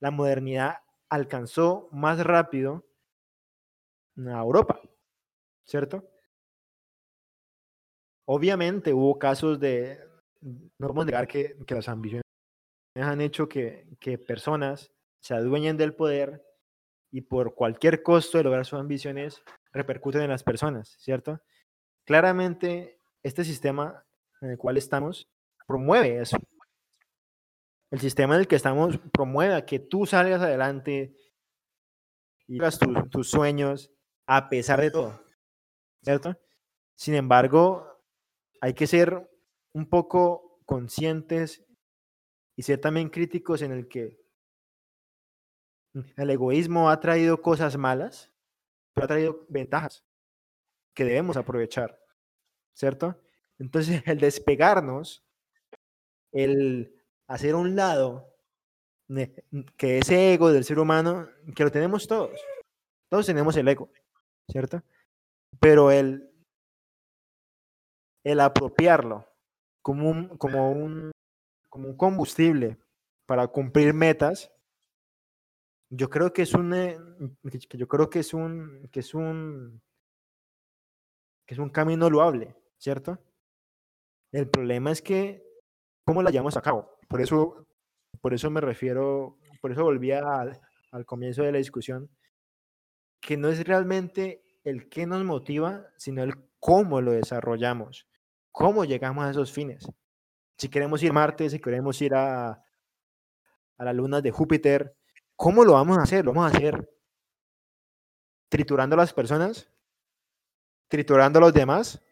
la modernidad alcanzó más rápido a Europa, ¿cierto? Obviamente hubo casos de, no podemos negar que, que las ambiciones han hecho que, que, personas se adueñen del poder y por cualquier costo de lograr sus ambiciones repercuten en las personas, ¿cierto? Claramente este sistema en el cual estamos promueve eso. El sistema en el que estamos promueve que tú salgas adelante y hagas tus sueños a pesar de todo, ¿cierto? Sin embargo, hay que ser un poco conscientes y ser también críticos en el que el egoísmo ha traído cosas malas, pero ha traído ventajas que debemos aprovechar, ¿cierto? Entonces, el despegarnos, el hacer un lado que ese ego del ser humano, que lo tenemos todos, todos tenemos el ego, ¿cierto? Pero el, el apropiarlo como un, como, un, como un combustible para cumplir metas, yo creo que es un, eh, que yo creo que es un, que es un, que es un camino loable, ¿cierto? El problema es que, ¿cómo la llevamos a cabo? Por eso, por eso me refiero, por eso volví al, al comienzo de la discusión, que no es realmente el qué nos motiva, sino el cómo lo desarrollamos, cómo llegamos a esos fines. Si queremos ir a Marte, si queremos ir a, a la luna de Júpiter, ¿cómo lo vamos a hacer? ¿Lo vamos a hacer triturando a las personas? ¿Triturando a los demás?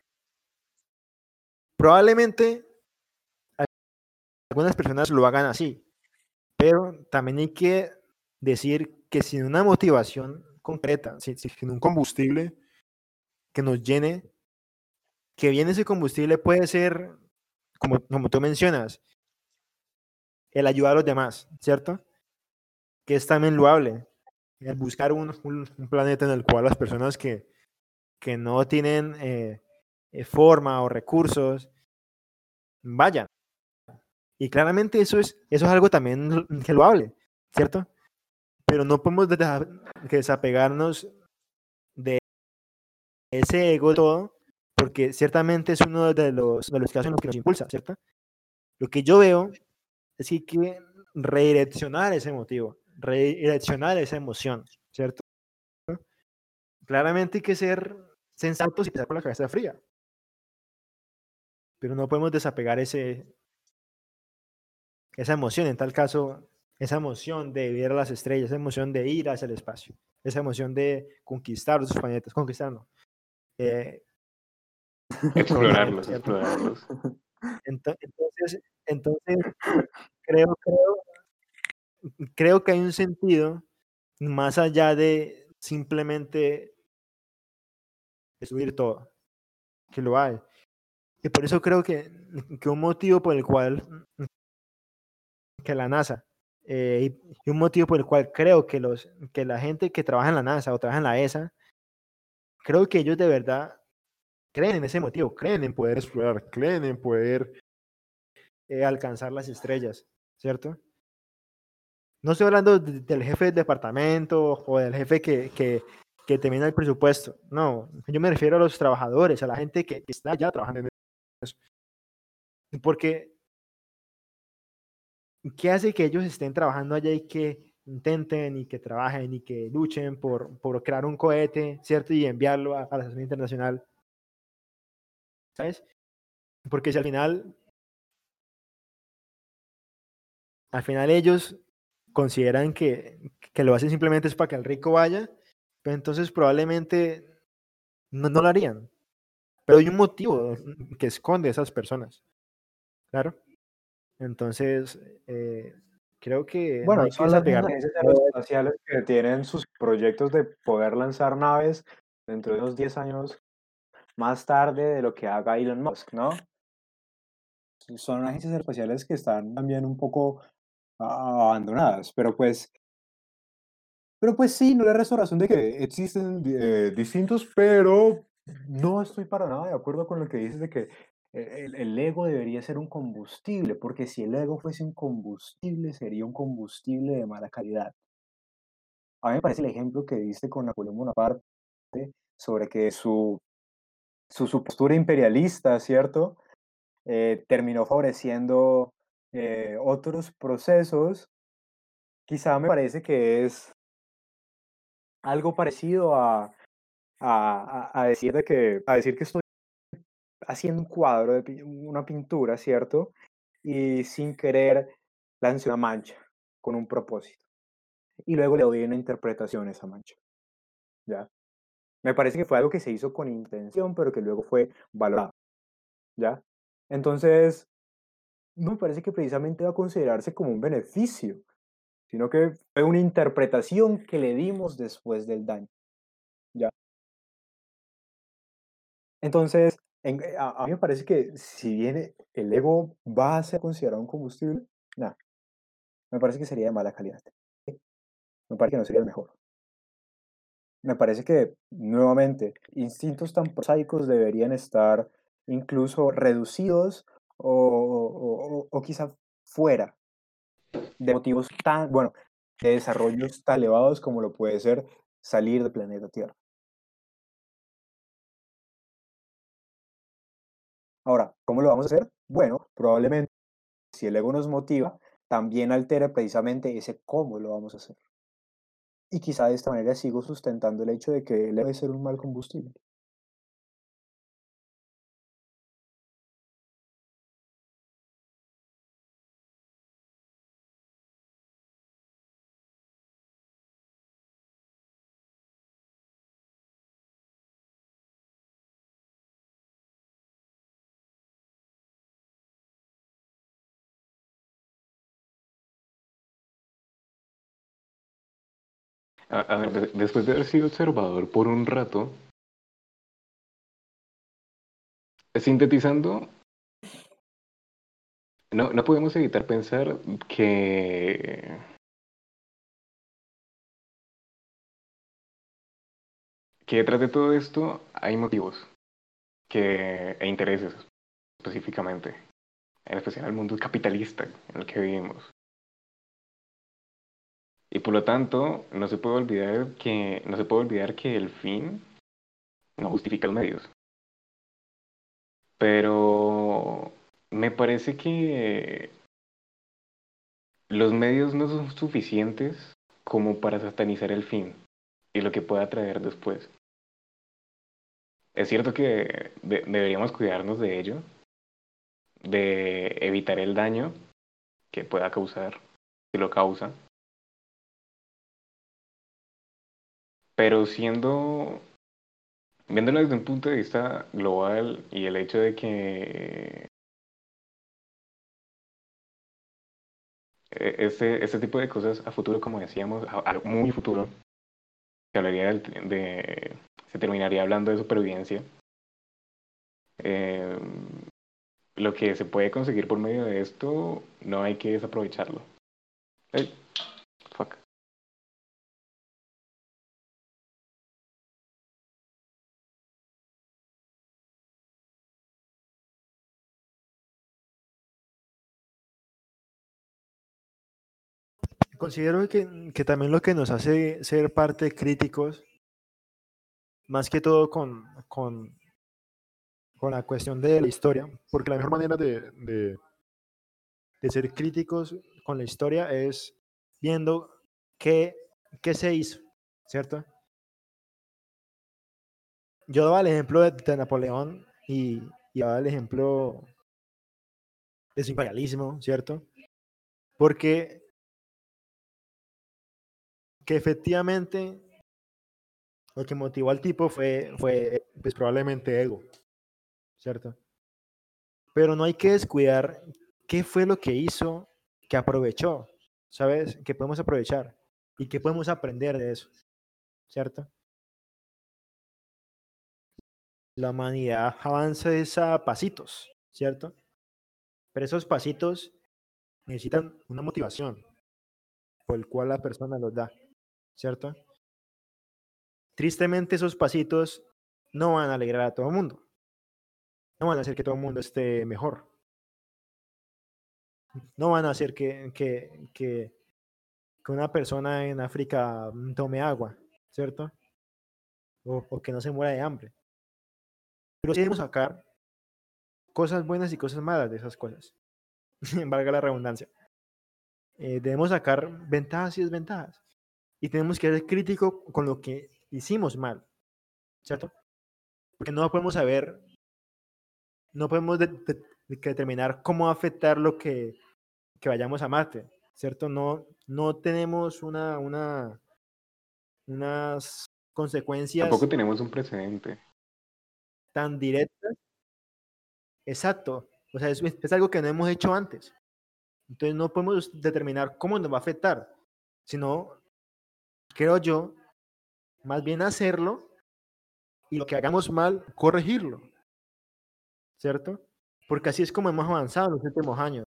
Probablemente algunas personas lo hagan así, pero también hay que decir que sin una motivación concreta, sin, un combustible que nos llene, que bien ese combustible puede ser, como, como tú mencionas, el ayudar a los demás, ¿cierto? Que es también loable, el buscar un, planeta en el cual las personas que, que no tienen eh, eh, forma o recursos vayan. Y claramente eso es, eso es algo también que loable, ¿cierto? Pero no podemos dejar que desapegarnos de ese ego todo, porque ciertamente es uno de los, de los casos en los que nos impulsa, ¿cierto? Lo que yo veo es que hay que redireccionar ese motivo, redireccionar esa emoción, ¿cierto? Claramente hay que ser sensatos y pensar con la cabeza fría. Pero no podemos desapegar ese, esa emoción, en tal caso, esa emoción de ver a las estrellas, esa emoción de ir hacia el espacio, esa emoción de conquistar los planetas, conquistar no. Eh, Explorarlos, ¿cierto? explorarlos. Ento- Entonces, entonces creo, creo, creo que hay un sentido más allá de simplemente destruir todo, que lo hay. Y por eso creo que, que un motivo por el cual que la NASA eh, un motivo por el cual creo que los que la gente que trabaja en la NASA o trabaja en la ESA creo que ellos de verdad creen en ese motivo, creen en poder explorar, creen en poder eh, alcanzar las estrellas, ¿cierto? No estoy hablando de- del jefe del departamento o del jefe que, que, que termina el presupuesto, no, yo me refiero a los trabajadores, a la gente que, está ya trabajando en eso. Porque, ¿qué hace que ellos estén trabajando allá y que intenten y que trabajen y que luchen por, por crear un cohete, ¿cierto? Y enviarlo a, a la estación internacional. ¿Sabes? Porque si al final, al final ellos consideran que, que lo hacen simplemente es para que el rico vaya, pues entonces probablemente no, no lo harían. Pero hay un motivo que esconde a esas personas. Claro. Entonces, eh, creo que no Bueno, que son las aeroespaciales que tienen sus proyectos de poder lanzar naves dentro de unos 10 años más tarde de lo que haga Elon Musk, ¿no? Son agencias aeroespaciales que están también un poco abandonadas, pero pues, pero pues sí, no le resto razón de que existen eh, distintos, pero no estoy para nada de acuerdo con lo que dices de que eh, el, el ego debería ser un combustible, porque si el ego fuese un combustible, sería un combustible de mala calidad. A mí me parece el ejemplo que diste con Napoleón Bonaparte sobre que su, su, su postura imperialista, ¿cierto? Eh, terminó favoreciendo eh, otros procesos. Quizá me parece que es algo parecido a, a, decir de que, a decir que estoy haciendo un cuadro, de una pintura, ¿cierto? Y sin querer lance una mancha con un propósito. Y luego le doy una interpretación a esa mancha. ¿Ya? Me parece que fue algo que se hizo con intención, pero que luego fue valorado. ¿Ya? Entonces, no me parece que precisamente va a considerarse como un beneficio, sino que fue una interpretación que le dimos después del daño. ¿Ya? Entonces, en- eh, a, mí me parece que si bien el ego va a ser considerado un combustible, no, me parece que sería de mala calidad. Me parece que no sería el mejor. Me parece que, nuevamente, instintos tan prosaicos deberían estar incluso reducidos o, o- o- quizá fuera de motivos tan, bueno, de desarrollos tan elevados como lo puede ser salir del planeta Tierra. Ahora, ¿cómo lo vamos a hacer? Bueno, probablemente si el ego nos motiva, también altere precisamente ese cómo lo vamos a hacer. Y quizá de esta manera sigo sustentando el hecho de que el ego debe ser un mal combustible. A, ver, de- después de haber sido observador por un rato, sintetizando, no, no podemos evitar pensar que que detrás de todo esto hay motivos que, e intereses específicamente, en especial el mundo capitalista en el que vivimos. Y por lo tanto, no se puede olvidar que, no se puede olvidar que el fin no justifica los medios. Pero me parece que los medios no son suficientes como para satanizar el fin y lo que pueda traer después. Es cierto que de- deberíamos cuidarnos de ello, de evitar el daño que pueda causar, si lo causa. Pero siendo, viéndolo desde un punto de vista global y el hecho de que eh, este, este tipo de cosas a futuro, como decíamos, a, a muy futuro, se hablaría de, se terminaría hablando de supervivencia. Eh, lo que se puede conseguir por medio de esto, no hay que desaprovecharlo. Ey, Considero que, que también lo que nos hace ser parte críticos, más que todo con, con, con la cuestión de la historia, porque la mejor manera de, de, ser críticos con la historia es viendo qué, qué se hizo, ¿cierto? Yo daba el ejemplo de, de Napoleón y, y daba el ejemplo de su imperialismo, ¿cierto? Porque que efectivamente lo que motivó al tipo fue, fue pues probablemente ego, ¿cierto? Pero no hay que descuidar qué fue lo que hizo que aprovechó, ¿sabes? Que podemos aprovechar y que podemos aprender de eso, ¿cierto? La humanidad avanza a pasitos, ¿cierto? Pero esos pasitos necesitan una motivación por el cual la persona los da, ¿cierto? Tristemente esos pasitos no van a alegrar a todo el mundo. No van a hacer que todo el mundo esté mejor. No van a hacer que, que, que, que una persona en África mm, tome agua, ¿cierto? O, que no se muera de hambre. Pero debemos sacar cosas buenas y cosas malas de esas cosas. Valga la redundancia. Eh, debemos sacar ventajas y desventajas. Y tenemos que ser críticos con lo que hicimos mal, ¿cierto? Porque no podemos saber, no podemos de- de- de- determinar cómo va a afectar lo que, que vayamos a Marte, ¿cierto? No, no tenemos una, una, unas consecuencias Tampoco tenemos un precedente. tan directas. Exacto. O sea, es, es algo que no hemos hecho antes. Entonces no podemos determinar cómo nos va a afectar, sino, creo yo, más bien hacerlo y lo que hagamos mal, corregirlo. ¿Cierto? Porque así es como hemos avanzado en los últimos años.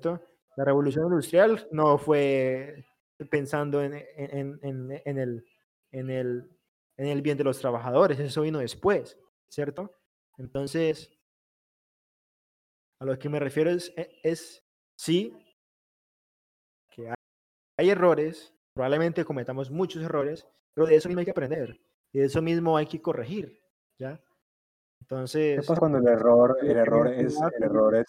¿cierto? La revolución industrial no fue pensando en, en- el, en, el, en el bien de los trabajadores, eso vino después, ¿cierto? Entonces, a lo que me refiero es, e- es sí hay errores, probablemente cometamos muchos errores, pero de eso mismo hay que aprender. Y de eso mismo hay que corregir, ¿ya? ¿Qué Entonces, pasa cuando el error, el error es, el error es,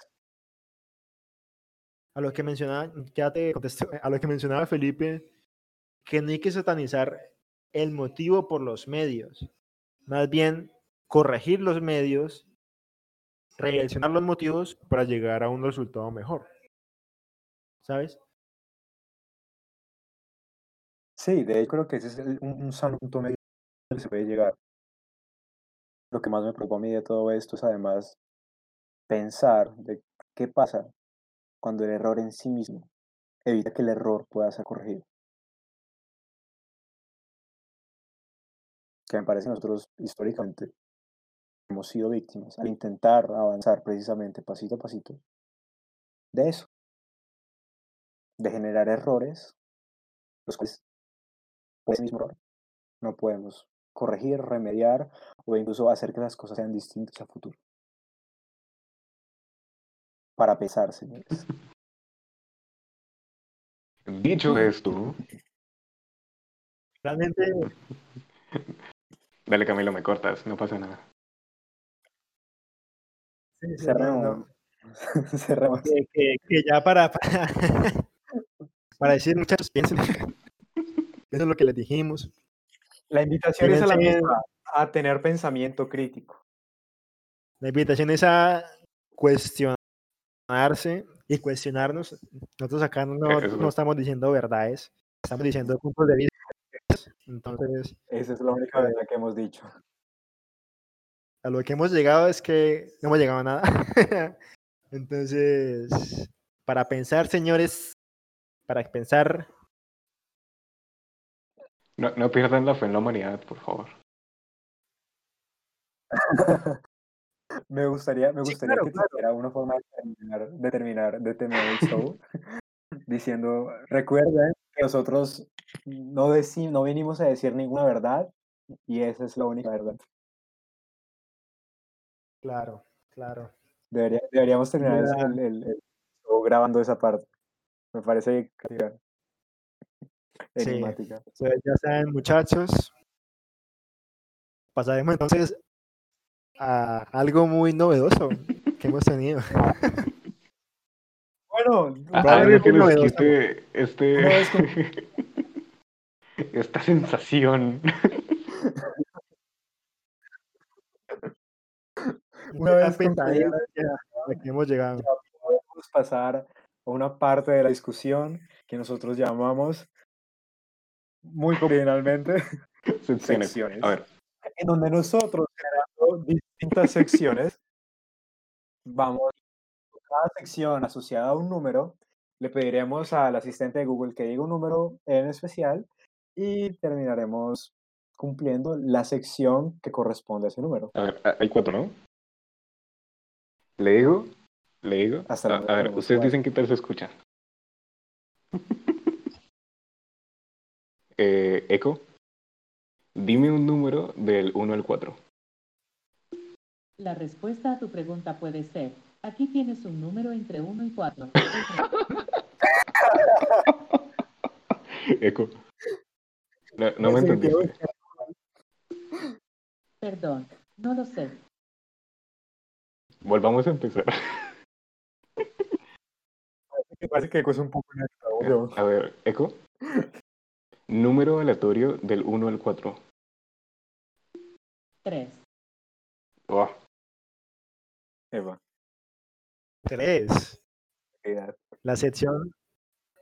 a lo que mencionaba, ya te contesté, a lo que mencionaba Felipe, que no hay que satanizar el motivo por los medios, más bien corregir los medios, redireccionar los motivos para llegar a un resultado mejor. ¿Sabes? Sí, de hecho creo que ese es un, un punto medio que se puede llegar. Lo que más me preocupa a mí de todo esto es además pensar de qué pasa cuando el error en sí mismo evita que el error pueda ser corregido. Que me parece que nosotros históricamente hemos sido víctimas al intentar avanzar precisamente pasito a pasito de eso, de generar errores, los cuales por ese mismo error no podemos corregir, remediar o incluso hacer que las cosas sean distintas a futuro. Para pesar, señores. Dicho esto, Realmente, dale Camilo, me cortas, no pasa nada. sí, Cerremos. Cerremos. que, que- que ya para, para, para decir muchachos, piensen, eso es lo que les dijimos. La invitación es a la misma, a tener pensamiento crítico. La invitación es a cuestionarse y cuestionarnos. Nosotros acá no, no estamos diciendo verdades, estamos diciendo puntos de vista. Entonces, Esa es la única verdad que hemos dicho. a lo que hemos llegado es que no hemos llegado a nada. Entonces, para pensar, señores, para pensar, No, no pierdan la fe en la humanidad, por favor. Me gustaría, me Sí, gustaría claro, que claro. tuviera una forma de terminar, de terminar, de terminar el show diciendo, recuerden que nosotros no, no venimos a decir ninguna verdad y esa es la única verdad. claro, claro. Debería- deberíamos terminar el, el- el show grabando esa parte. Me parece Sí. Enigmática. Entonces, ya saben, muchachos, pasaremos entonces a algo muy novedoso que hemos tenido. Bueno, Ah, algo que nos quite este, esta sensación. Una vez pensadera que que hemos llegado. podemos pasar a una parte de la discusión que nosotros llamamos muy convencionalmente Secciones. Secciones. A ver, en donde nosotros generando distintas secciones vamos cada sección asociada a un número le pediremos al asistente de Google que diga un número en especial y terminaremos cumpliendo la sección que corresponde a ese número a ver, hay cuatro, ¿no? Le digo, le digo. Hasta a, a ver, ustedes cuatro. dicen qué tal se escucha. Eh, Eco, dime un número del 1 al 4. La respuesta a tu pregunta puede ser, aquí tienes un número entre 1 y 4. Eco. No, no me entendiste. Perdón, no lo sé. Volvamos a empezar. me parece que es un poco inacto, A ver, Eco. Número aleatorio del 1 al 4. 3. Oh, Eva, Tres. edad. La sección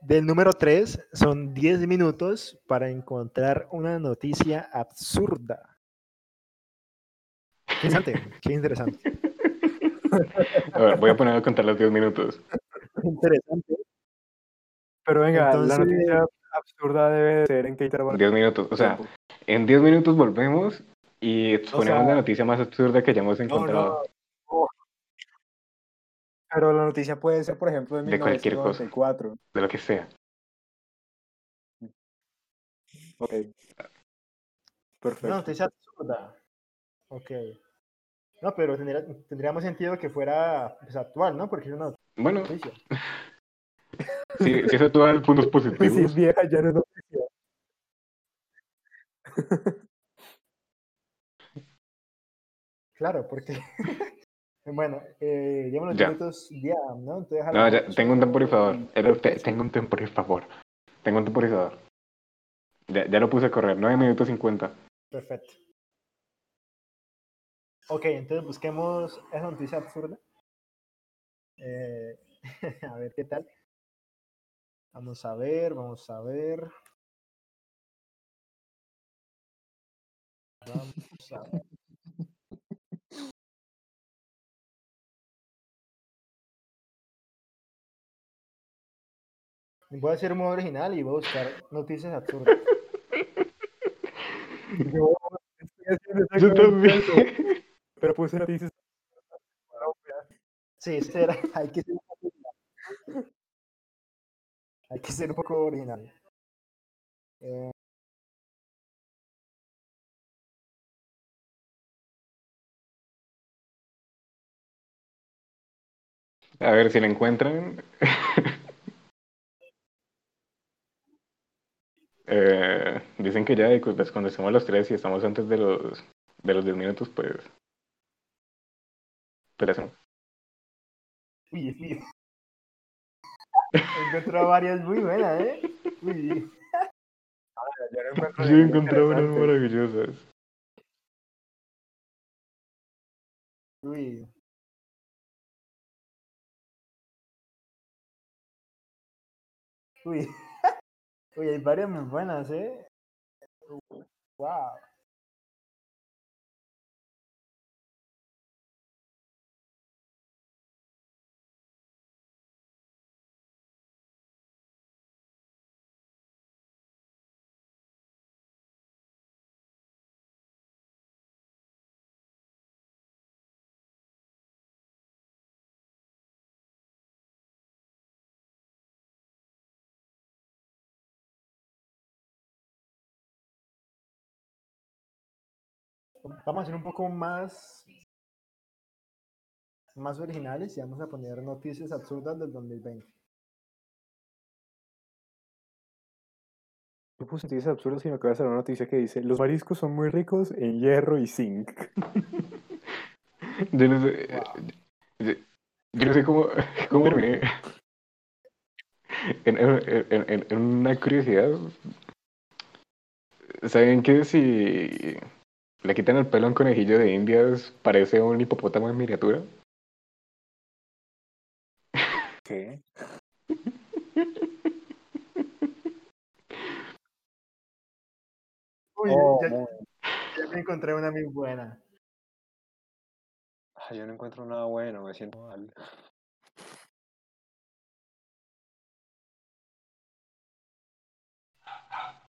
del número 3 son 10 minutos para encontrar una noticia absurda. Qué interesante, qué interesante. A ver, voy a poner a contar los 10 minutos. Interesante. Pero venga, la Entonces- noticia absurda debe de ser en qué intervalo. 10 minutos. O sea, en 10 minutos volvemos y exponemos sea, la noticia más absurda que hayamos No, encontrado. no, no. Pero la noticia puede ser, por ejemplo, de De cualquier cosa. 1994. De lo que sea. Ok. Una Perfecto. noticia absurda. Ok. No, pero tendría, tendría más sentido que fuera pues, actual, ¿no? Porque es una Bueno, Si, si eso tú das puntos Pues si positivos, es vieja, ya no es noticia. Claro, porque. bueno, eh, los Ya. minutos ya, ¿no? Entonces, no, ya, tengo un temporizador. tengo un temporizador. Tengo un temporizador. Ya, ya lo puse a correr, 9 minutos 50. Perfecto. Ok, entonces busquemos esa noticia absurda. Eh, a ver qué tal. Vamos a ver, vamos a ver. Vamos a ver. Voy a hacer un modo original y voy a buscar noticias absurdas. Yo Yo también. Pero puse noticias. Sí, será, hay que ser. Hay que ser un poco original. Eh, A ver si la encuentran. Eh, dicen que ya y pues, cuando estemos los tres y estamos antes de los de los 10 minutos, pues. Pues eso. uy, uy. Encontré varias muy buenas, ¿eh? Uy. No Yo ninguna encontré unas maravillosas. Uy. Uy. Uy, hay varias muy buenas, ¿eh? Wow. Vamos a ser un poco más más originales y vamos a poner noticias absurdas del 2020. Yo puse noticias absurdas y me acaba de salir una noticia que dice: Los mariscos son muy ricos en hierro y zinc. Yo no sé. Wow. Yo, yo no sé cómo, cómo terminé. En, en- en- en- en una curiosidad. ¿Saben que si le quitan el pelo a un conejillo de indias parece un hipopótamo en miniatura? ¿Qué? Uy, Oh, ya, ya me encontré una muy buena. Ah, yo no encuentro nada bueno, me siento mal.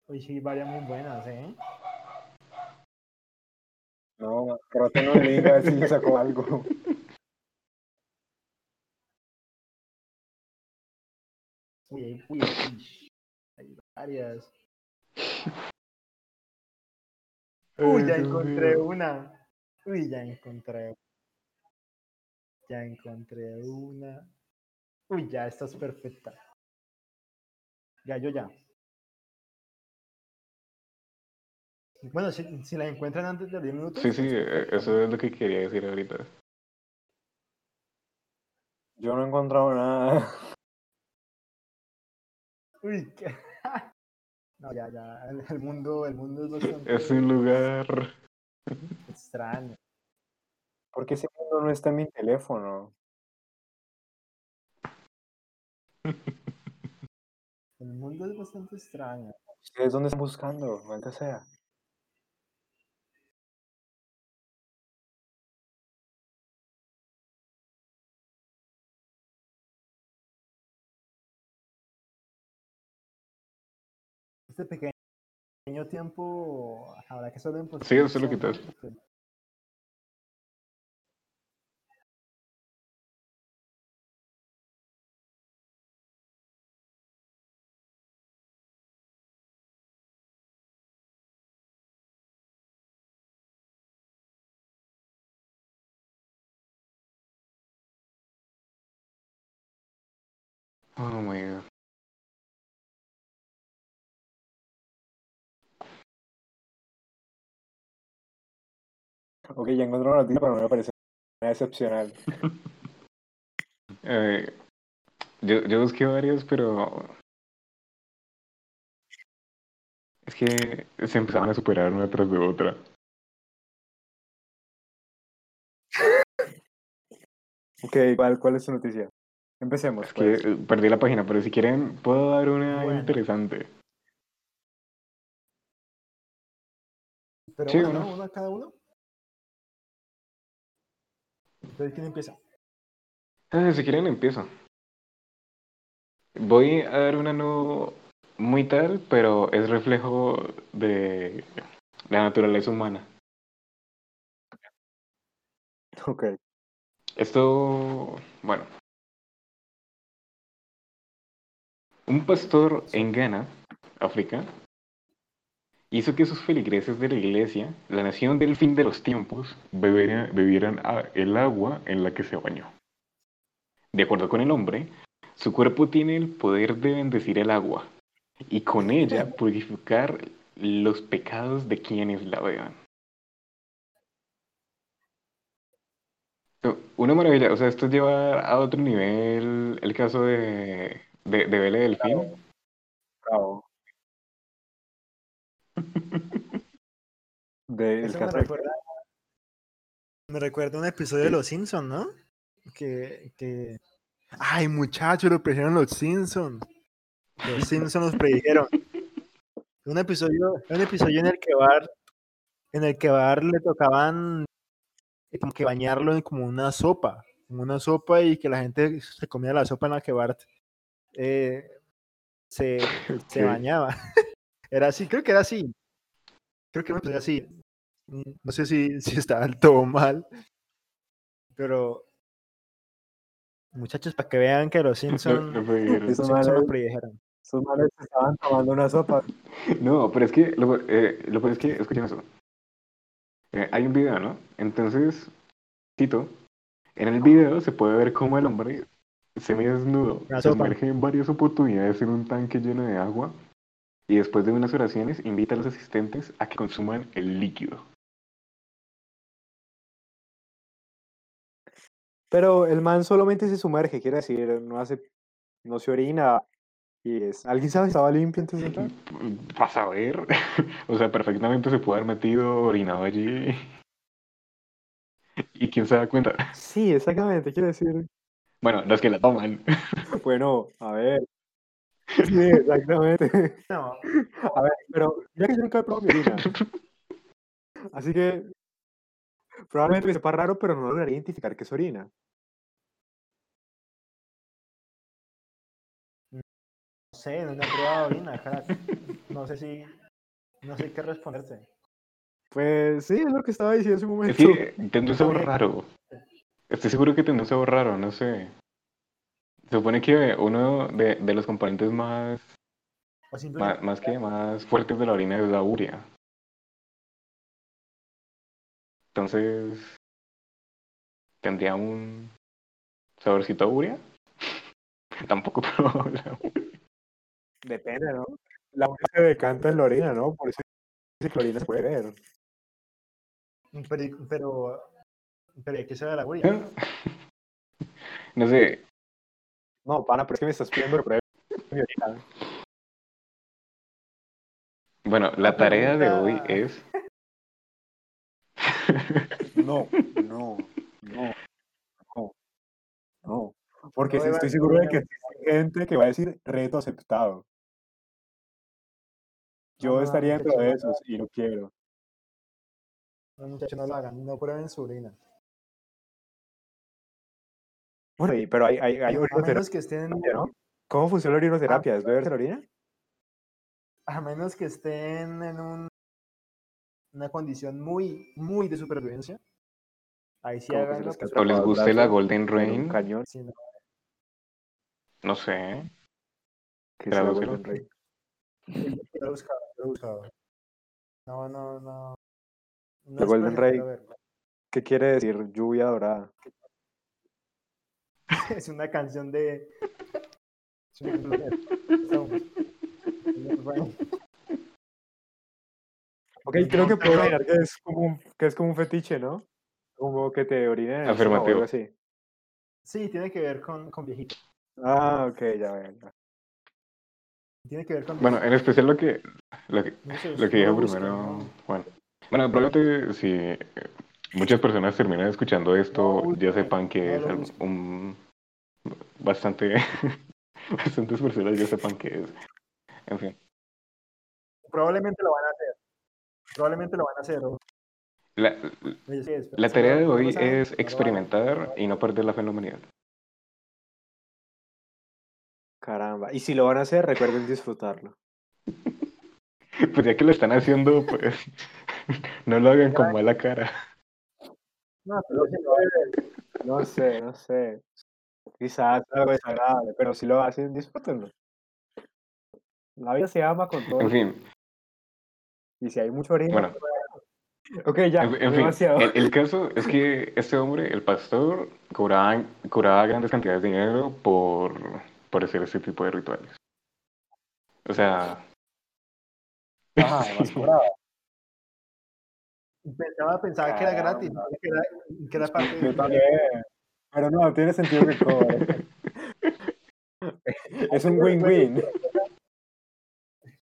Uy, sí, varias muy buenas, ¿eh? No, Rote no le diga si le sacó algo. Uy, hay, uy, uy, hay varias. Uy, ya encontré una. Uy, ya encontré. Ya encontré una. Uy, ya, esta es perfecta. Ya, yo ya. Bueno, si, si la encuentran antes de los 10 minutos. Sí, sí, eh, perfecto. eso es lo que quería decir ahorita. Yo no he encontrado nada. Uy, qué- No, ya, ya. El, el mundo, el mundo es bastante Es un lugar. extraño. Porque ese mundo no está en mi teléfono. El mundo es bastante extraño. ¿Ustedes dónde están buscando? Maldita sea. Este pequeño tiempo habrá que solo en Sí, eso lo postproducción, quitas. Ok, ya encontré una noticia, pero no me parece nada excepcional. Eh, yo, yo busqué varios, pero es que se empezaban a superar una tras de otra. Ok, ¿cuál, cuál es tu noticia? Empecemos. Es que pues. perdí la página, pero si quieren puedo dar una Bueno. interesante. Pero Sí, una. ¿no? Una cada uno. Entonces, ¿quién empieza? Ah, si quieren empiezo. Voy a dar una no muy tal, pero es reflejo de la naturaleza humana. Ok. Esto, bueno. Un pastor en Ghana, África, hizo que sus feligreses de la iglesia, la nación del fin de los tiempos, bebieran el agua en la que se bañó. De acuerdo con el hombre, su cuerpo tiene el poder de bendecir el agua y con ella purificar los pecados de quienes la beban. Una maravilla, o sea, esto lleva a otro nivel el caso de, de, de Belle Delfín. Bravo. De, Eso me recuerda, me recuerda un episodio de Los Simpsons, ¿no? Que, que... Ay, muchachos, lo predijeron los Simpsons. Los Simpsons los predijeron. Un episodio, un episodio en el que Bart, en el que Bart le tocaban como que bañarlo en como una sopa, como una sopa y que la gente se comía la sopa en la que Bart eh, se, se bañaba. Era así, creo que era así. Creo que era así. Mm, No sé si, si estaba del todo mal. Pero. Muchachos, para que vean que los Simpsons No, no los Simpsons predijeron. Estaban tomando una sopa. No, pero es que lo, eh, lo peor es que, escuchen eso. Eh, hay un video, ¿no? Entonces, cito, en el video se puede ver cómo el hombre semidesnudo se sumerge en varias oportunidades en un tanque lleno de agua y después de unas oraciones invita a los asistentes a que consuman el líquido. Pero el man solamente se sumerge, quiere decir, no hace, no se orina. Y es, ¿alguien sabe si estaba limpio antes de entrar? Vas a ver. o sea, perfectamente se puede haber metido, orinado allí. ¿Y quién se da cuenta? Sí, exactamente, quiere decir. Bueno, los que la toman. Bueno, a ver. Sí, exactamente. No, A ver, pero ya que yo nunca he probado mi orina. Así que probablemente me sepa raro, pero no lograría identificar que es orina. no sé, no he probado orina. No sé si. No sé qué responderte. Pues sí, es lo que estaba diciendo hace un Es momento. que tendrá un sabor raro. Estoy seguro que tendrá un sabor raro, no sé. Se supone que uno de, de los componentes más, más, más que más fuertes de la orina es la urea. Entonces, ¿tendría un saborcito a urea? Tampoco probado la urea. Depende, ¿no? La orina se decanta en la orina, ¿no? Por eso dice que la orina se puede ver. Pero, pero, pero ¿de qué sabe la urea? No sé, No, pana, pero es que me estás pidiendo que pruebe mi orina. bueno, la tarea de hoy es... No, no, no, no, no. Porque No estoy seguro de que existe gente que va a decir reto aceptado. Yo no, estaría dentro de esos y no quiero. No, muchachos, no lo hagan, no prueben su orina. Bueno, y- pero hay, hay, hay A menos que estén, ¿no? ¿Cómo funciona la orinoterapia? ¿Es beberse la orina? a menos que estén en un, una condición muy, muy de supervivencia. Ahí sí Como que háganlo. les pues, o les Atrapado guste la Golden Rain, cañón. no, no sé. Que Será sea búsquelo. Golden yo lo he buscado, yo lo he buscado. No, no, no. no The es Golden verlo. ¿Qué quiere decir lluvia dorada? Es una canción de. Ok, creo que puedo que es como un, que es como un fetiche, ¿no? Como que te orinen o Afirmativo. algo así. Sí, tiene que ver con, con viejitos. Ah, ok, ya veo. Tiene que ver con Bueno, en especial lo que, lo que, No sé, lo que dijo primero. Juan. Bueno, probablemente si eh, muchas personas terminan escuchando esto, No, ya sepan que no es un bastante bastantes personas ya sepan que es. En fin, Probablemente lo van a hacer. Probablemente lo van a hacer. o- la, tarea de hoy es experimentar y no perder la fe en la humanidad. Caramba. Y si lo van a hacer, recuerden disfrutarlo. Pues ya que lo están haciendo, pues no lo hagan con mala cara. No, pero sí lo hacen. No sé, no sé. Quizás algo desagradable, pero si lo hacen, disfrútenlo. La vida se ama con todo. En fin, Y si hay mucho orina, bueno, ok, ya, en, en fin, demasiado. el, el caso es que este hombre, el pastor, cobraba, cobraba grandes cantidades de dinero por, por hacer este tipo de rituales. O sea, Ajá, además cobraba. Pensaba, pensaba que era gratis, que era, que era parte de también. Pero no, tiene sentido que cobre. es un win-win.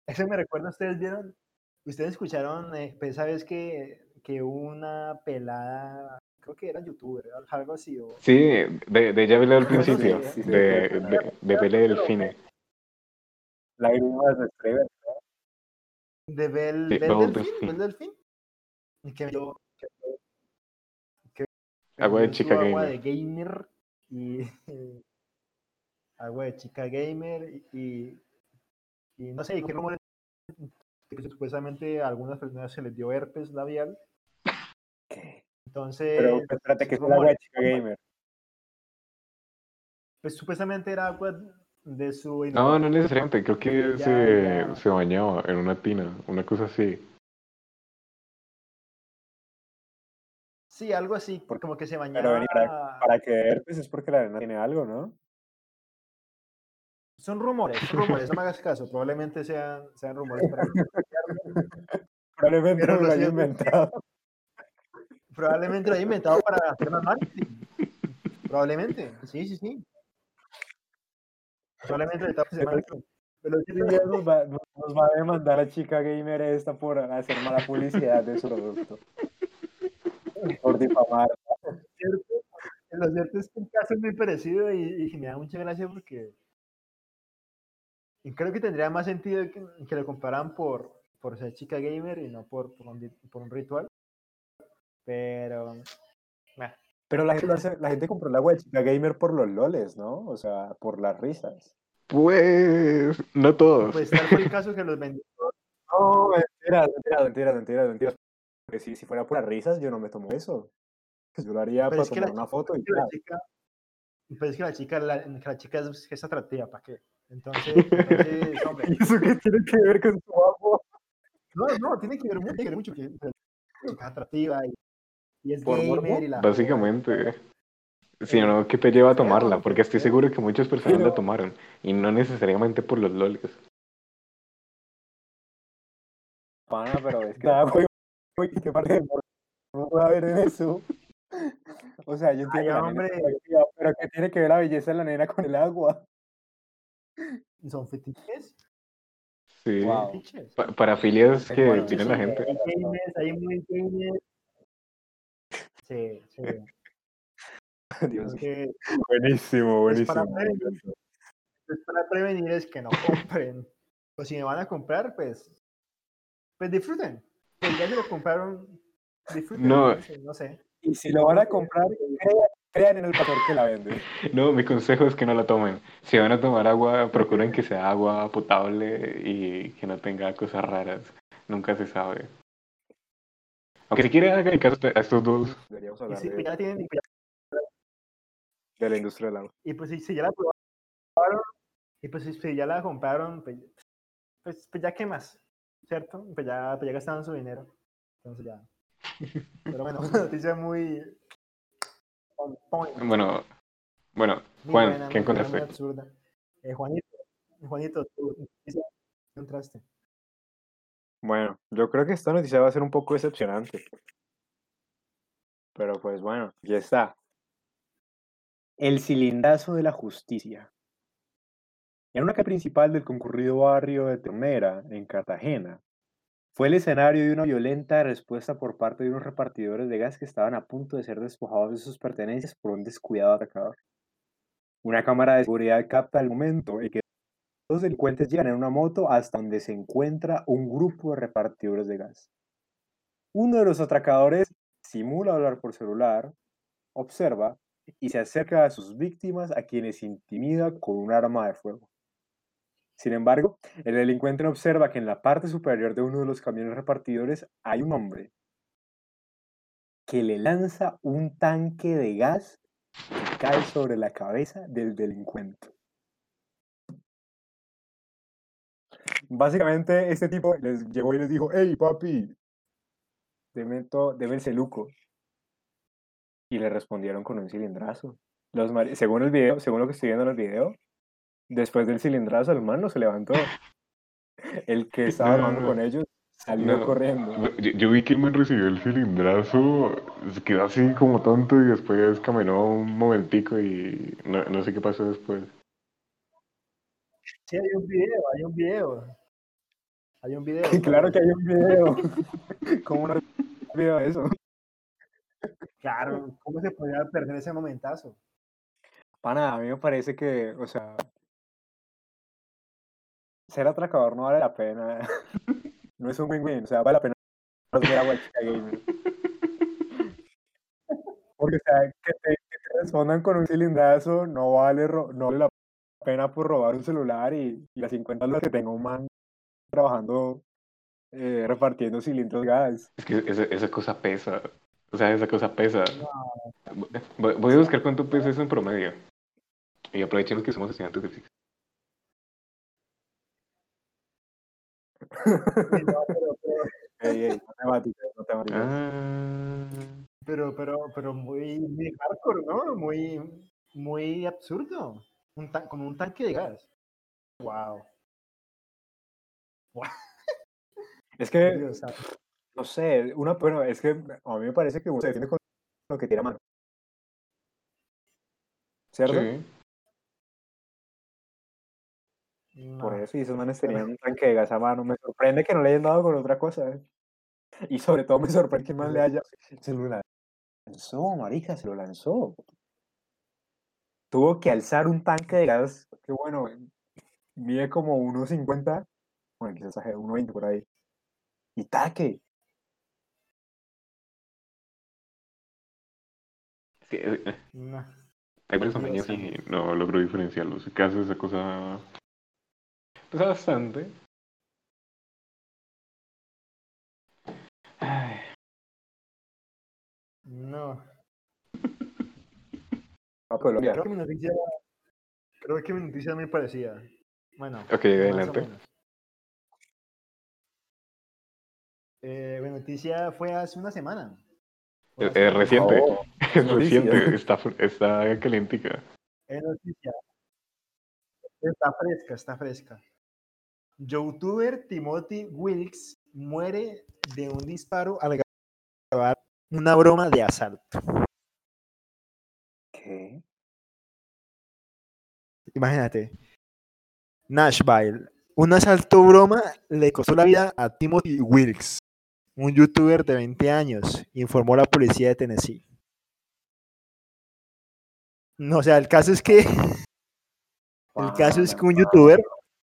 Eso me recuerda, ¿ustedes vieron? ¿Ustedes escucharon eh, pues, vez que, que hubo una pelada, creo que era youtuber, algo así? O, Sí, de, de ella hablé al principio, sí, sí, de, sí. de, de Pele Delfine. Lágrimas de de Bel, Bel Delfín. Bel Delfín, que yo, que, Agua de chica agua gamer. de gamer y agua de chica gamer y, y, no sé, y que rumores que supuestamente a algunas personas se les dio herpes labial. Entonces, Pero pues, espérate, que es web chica gamer. pues supuestamente era agua de su No, no necesariamente, creo que Ya, se, ya. se bañaba en una tina, una cosa así. Sí, algo así, Por- como que se Pero bañaba. vení, Para que herpes es porque la arena tiene algo, ¿no? Son rumores, son rumores, no me hagas caso, probablemente sean, sean rumores. Para... Probablemente lo lo haya inventado. Probablemente lo haya inventado para hacer más marketing. Probablemente, sí, sí, sí. Probablemente lo inventado para hacer marketing. Pero día nos va, nos va a demandar a chica gamer esta por hacer mala publicidad de su producto. Por difamar. cierto, lo cierto es que el caso es muy parecido y, y me da mucha gracia porque y creo que tendría más sentido que, que lo comparan por, por ser chica gamer y no por, por, un, por un ritual. Pero bah, Pero la hace- la gente compró la web chica gamer por los loles, ¿no? O sea, por las risas. Pues, no todos. pues tal fue el caso que los vendió. No, mentiras, mentiras, mentiras, mentiras, mentiras. Porque si, si fuera por las risas, yo no me tomo eso. Yo lo haría Pero para la tomar una foto y que la chica, pues es que la chica, la, que la chica es, es atractiva, ¿para qué? Entonces, entonces, hombre, ¿Y eso qué tiene que ver con su agua? no, no, tiene que ver mucho, tiene que ver mucho que es atractiva y, y es ¿Por morbo? gamer y la Básicamente. Si no, ¿qué te lleva a tomarla? porque- estoy seguro que muchas personas la tomaron. Y no necesariamente por los loles. Pana, pero es que qué parte de morbo no puede haber en eso. O sea, yo entiendo Ay, nena hombre. pero ¿qué tiene que ver la belleza de la nena con el agua? Son fetiches. Sí. Wow. fetiches. Pa- parafilias que Bueno, tiene la gente. Hay gamers, hay muy gamers. Sí, sí. Dios mío. Entonces, Buenísimo, pues, para, buenísimo. prevenir, pues, para prevenir es que no compren. Pues si me van a comprar, pues, pues disfruten. Pues ya se lo compraron, disfruten. No. No sé. No sé. Y si lo van a comprar, crean, en el pastor que la vende. No, mi consejo es que no la tomen. Si van a tomar agua, procuren que sea agua potable y que no tenga cosas raras. Nunca se sabe. Aunque si quieren hagan caso a estos dos. Deberíamos Y hablar si de, ya la tienen, y de la industria del agua. y pues si, si ya la probaron, y pues si, ya la compraron, pues, pues, pues ya qué más, ¿cierto? Pues ya, pues ya gastaron su dinero. Entonces ya. Pero bueno, una noticia muy. Bueno, bueno, Muy Juan, buena, ¿qué encontraste? absurda. Eh, Juanito, Juanito, tú ¿qué encontraste? Bueno, yo creo que esta noticia va a ser un poco decepcionante. Pero pues bueno, ya está. El cilindrazo de la justicia. En una calle principal del concurrido barrio de Ternera, en Cartagena, fue el escenario de una violenta respuesta por parte de unos repartidores de gas que estaban a punto de ser despojados de sus pertenencias por un descuidado atacador. Una cámara de seguridad capta el momento en que dos delincuentes llegan en una moto hasta donde se encuentra un grupo de repartidores de gas. Uno de los atracadores simula hablar por celular, observa y se acerca a sus víctimas a quienes intimida con un arma de fuego. Sin embargo, el delincuente observa que en la parte superior de uno de los camiones repartidores hay un hombre que le lanza un tanque de gas que cae sobre la cabeza del delincuente. Básicamente, este tipo les llegó y les dijo, hey papi, deme, deme el celuco. Y le respondieron con un cilindrazo. Los según el video, según lo que estoy viendo en el video, después del cilindrazo, el man no se levantó. El que estaba No, hablando con ellos salió no. corriendo. Yo, yo vi que el man recibió el cilindrazo, se quedó así como tonto y después caminó un momentico y no, no sé qué pasó después. Sí, hay un video, hay un video. Hay un video. Claro que hay un video. ¿Cómo no video de eso? Claro, ¿cómo se podía perder ese momentazo? Pana, a mí me parece que, o sea, ser atracador no vale la pena. No es un win-win, o sea, vale la pena ver a Gamer. Porque, o sea, que te, que te respondan con un cilindrazo no vale, no vale la pena por robar un celular y, y las 50 dólares que tenga un man trabajando, eh, repartiendo cilindros de gas. Es que esa, esa cosa pesa. O sea, esa cosa pesa. Voy, voy a buscar cuánto pesa eso en promedio. Y aprovechemos que somos estudiantes de física. Sí, no, pero, pero. Ah, pero, pero, pero muy, muy hardcore, ¿no? Muy, muy absurdo. Un tan- con un tanque de gas. Wow. Es que, Dios no sé, una, bueno, es que a mí me parece que uno se defiende con lo que tiene a mano. ¿Cierto? sí. Por eso, y esos manes tenían un tanque de gas a mano. Me sorprende que no le hayan dado con otra cosa. ¿eh? Y sobre todo me sorprende que man le haya. Se lo lanzó, marica, se lo lanzó. Tuvo que alzar un tanque de gas que, bueno, mide como 1,50. Bueno, quizás exagero, 1,20 por ahí. Y taque. Sí, eh, eh, No. hay y santo. no logro diferenciarlos. ¿Qué hace esa cosa? Pesa bastante. Ay, No. A Colombia. Creo que mi noticia, creo que mi noticia me parecía. Bueno, ok, más o adelante. menos. Eh, mi noticia fue hace una semana. Fue Eh, hace eh, una reciente. Oh, Es noticia. reciente, está, está calientica. Es noticia. Está fresca, está fresca. Youtuber Timothy Wilkes muere de un disparo al grabar una broma de asalto. ¿Qué? Imagínate. Nashville. Un asalto broma le costó la vida a Timothy Wilkes, un youtuber de 20 años, informó la policía de Tennessee. No, o sea, el caso es que el caso es que un youtuber,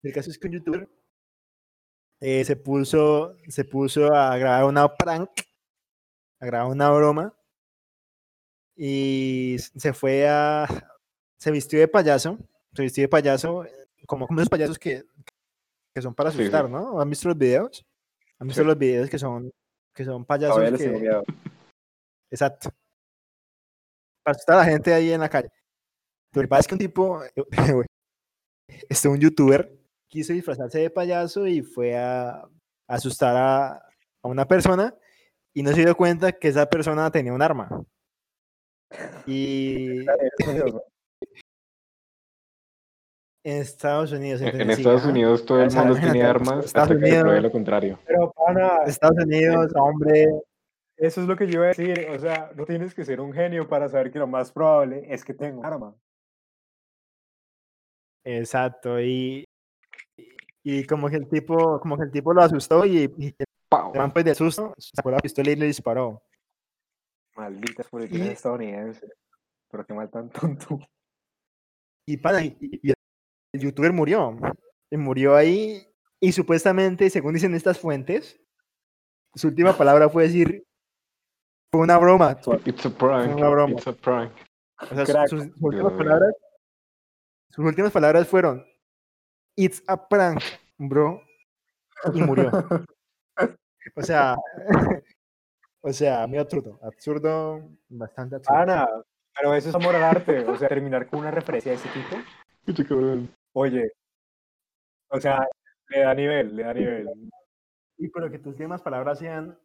el caso es que un youtuber eh, se puso se puso a grabar una prank, a grabar una broma y se fue a se vistió de payaso, se vistió de payaso como, como esos payasos que, que son para sí. asustar, ¿no? ¿Han visto los videos? ¿Han visto Sí. los videos que son que son payasos que. Exacto. Para asustar a la gente ahí en la calle. Lo que pasa es que un tipo, este, un youtuber, quiso disfrazarse de payaso y fue a, a asustar a, a una persona y no se dio cuenta que esa persona tenía un arma. Y. En Estados Unidos. En, en entonces sí, Estados. Unidos todo el mundo tiene armas Estados hasta que se pruebe Unidos- lo contrario. Pero, pana, Estados Unidos, hombre. eso es lo que yo iba a decir. O sea, no tienes que ser un genio para saber que lo más probable es que tenga un arma. Exacto. Y, y como que el tipo, como que el tipo lo asustó y, y el pues de susto sacó la pistola y le disparó. Malditas políticas Y- estadounidenses. Pero qué mal tan tonto. Y, pana, y, y el youtuber murió. Y murió ahí. Y supuestamente, según dicen estas fuentes, su última palabra fue decir, fue una broma. It's a prank. Una broma. It's a prank. O sea, sus, sus últimas palabras, sus últimas palabras fueron, it's a prank, bro. Y murió. O sea, o sea, muy absurdo, absurdo, bastante absurdo. Ana, pero eso es amor al arte. O sea, terminar con una referencia de ese tipo. Oye, o sea, le da nivel, le da nivel. Y pero que tus últimas palabras sean,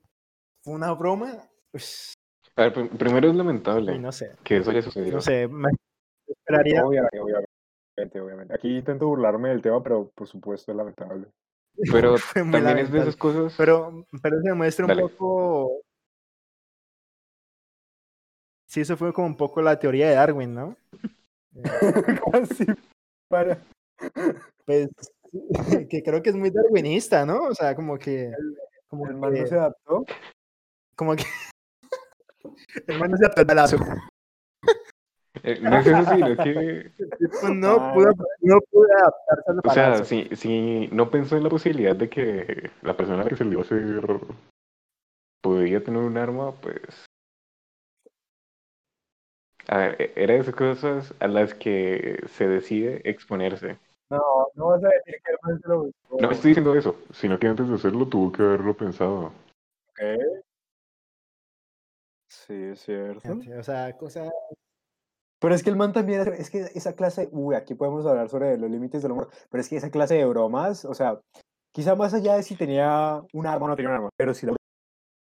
fue una broma, pues, A ver, prim- primero es lamentable uy, no sé, que eso haya sucedido. no sé, me esperaría, Obviamente, obviamente, obviamente. Aquí intento burlarme del tema, pero por supuesto es lamentable. Pero también es de esas cosas. Pero, pero se demuestra un poco. Sí, eso fue como un poco la teoría de Darwin, ¿no? Eh, Casi para. Pues que creo que es muy darwinista, ¿no? O sea, como que. Como El man no se adaptó. como que el man no se adaptó al. Eh, no es eso, sino que. Tipo no pudo, no pudo adaptarse al O sea, si, si no pensó en la posibilidad de que la persona a la que se le iba a hacer podía tener un arma, pues. A ver, e- era de esas cosas a las que se decide exponerse. No, no vas a decir que se lo buscó. No estoy diciendo eso, sino que antes de hacerlo tuvo que haberlo pensado. Ok. Sí, es cierto. O sea, cosa. Pero es que el man también, es que esa clase, uy, aquí podemos hablar sobre los límites del humor, pero es que esa clase de bromas, o sea, quizá más allá de si tenía un arma o no tenía un arma, pero si la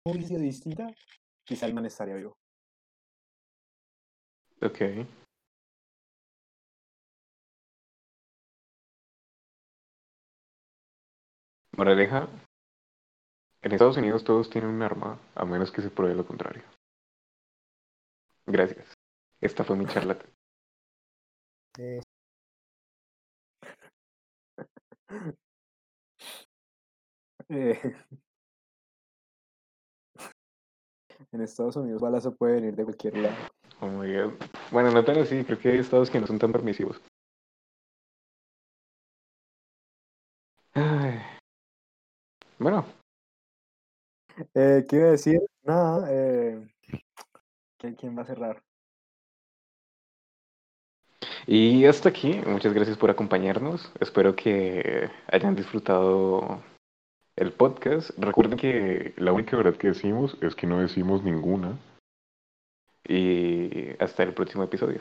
broma sido distinta, quizá el man estaría vivo. Ok. Moraleja. En Estados Unidos todos tienen un arma, a menos que se pruebe lo contrario. Gracias. Esta fue mi charla. eh, Eh, en Estados Unidos balazo puede venir de cualquier lado. Oh my God. Bueno, no tan así, creo que hay estados que no son tan permisivos. Ay. Bueno, Eh, ¿Qué iba a decir? Nada, eh, ¿quién, quién va a cerrar? Y hasta aquí. Muchas gracias por acompañarnos. Espero que hayan disfrutado el podcast. Recuerden que la única verdad que decimos es que no decimos ninguna. Y hasta el próximo episodio.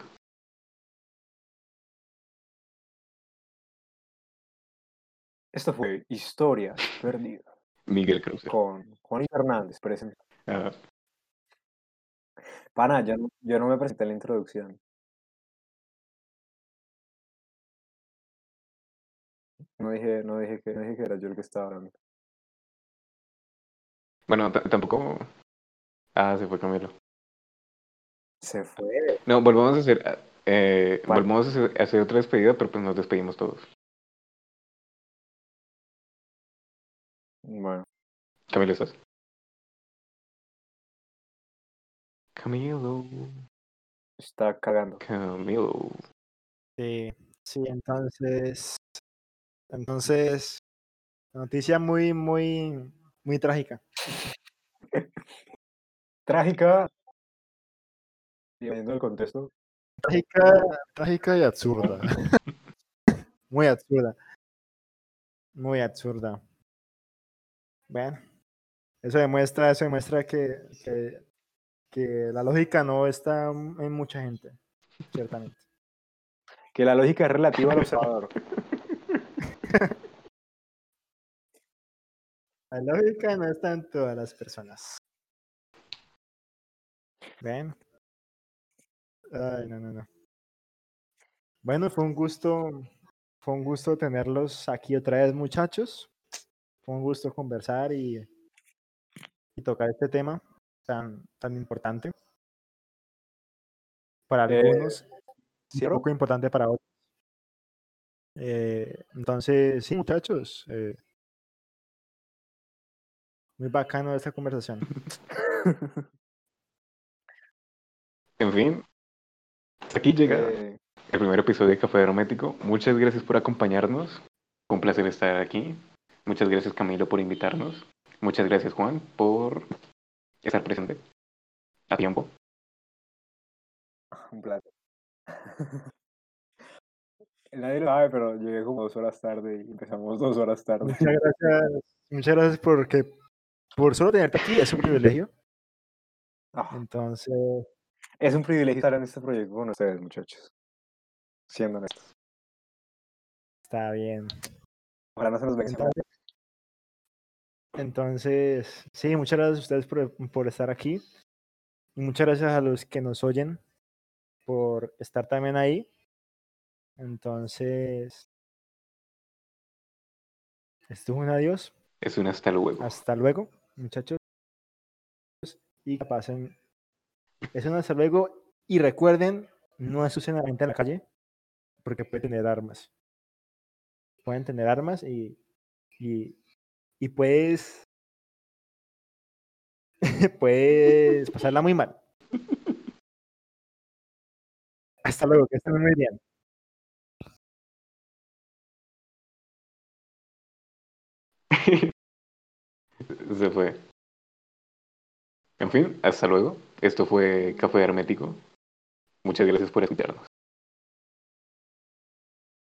Esto fue Historias Perdidas Miguel Cruz. con Juan Fernández. presente. Ah, Pana, yo no, yo no me presenté en la introducción. No dije, no dije que, no dije que era yo el que estaba hablando. bueno, tampoco. Ah, se fue Camilo. Se fue. No, volvamos a hacer. Eh, ¿Cuál? volvamos a hacer, a hacer otra despedida, pero pues nos despedimos todos. Bueno, Camilo, ¿estás? Camilo. está cagando. Camilo. Sí, sí, entonces, entonces, noticia muy, muy, muy trágica. Trágica. Dependiendo del contexto. Trágica, trágica y absurda. Muy absurda. Muy absurda. Bueno, eso demuestra, eso demuestra que, que, que la lógica no está en mucha gente, ciertamente. Que la lógica es relativa al observador. La lógica no está en todas las personas. Ven. Ay, no, no, no. Bueno, fue un gusto, fue un gusto tenerlos aquí otra vez, muchachos. Fue un gusto conversar y, y tocar este tema tan, tan importante. Para Eh, algunos, ¿Cierro? poco importante para otros. Eh, entonces, sí, muchachos. eh, muy bacano esta conversación. En fin, hasta aquí llega Eh, el primer episodio de Café Hermético. Muchas gracias por acompañarnos. Fue un placer estar aquí. Muchas gracias Camilo por invitarnos. Muchas gracias Juan por estar presente a tiempo. un placer. Nadie lo sabe, pero llegué como dos horas tarde y empezamos dos horas tarde. Muchas gracias, muchas gracias porque por solo tenerte aquí es un privilegio. Ah, Entonces, es un privilegio estar en este proyecto con ustedes, muchachos. Siendo honestos. está bien. Ojalá no se nos venga. Entonces, entonces, sí, muchas gracias a ustedes por, por estar aquí. Y muchas gracias a los que nos oyen por estar también ahí. Entonces, esto es un adiós. Es un hasta luego. Hasta luego, muchachos. Y que pasen. Es un hasta luego. Y recuerden, no asusten a la gente en la calle porque puede tener armas. Pueden tener armas y, y, y puedes, puedes pasarla muy mal. Hasta luego, que estén muy bien. Se fue. En fin, hasta luego. Esto fue Café Hermético. Muchas gracias por escucharnos.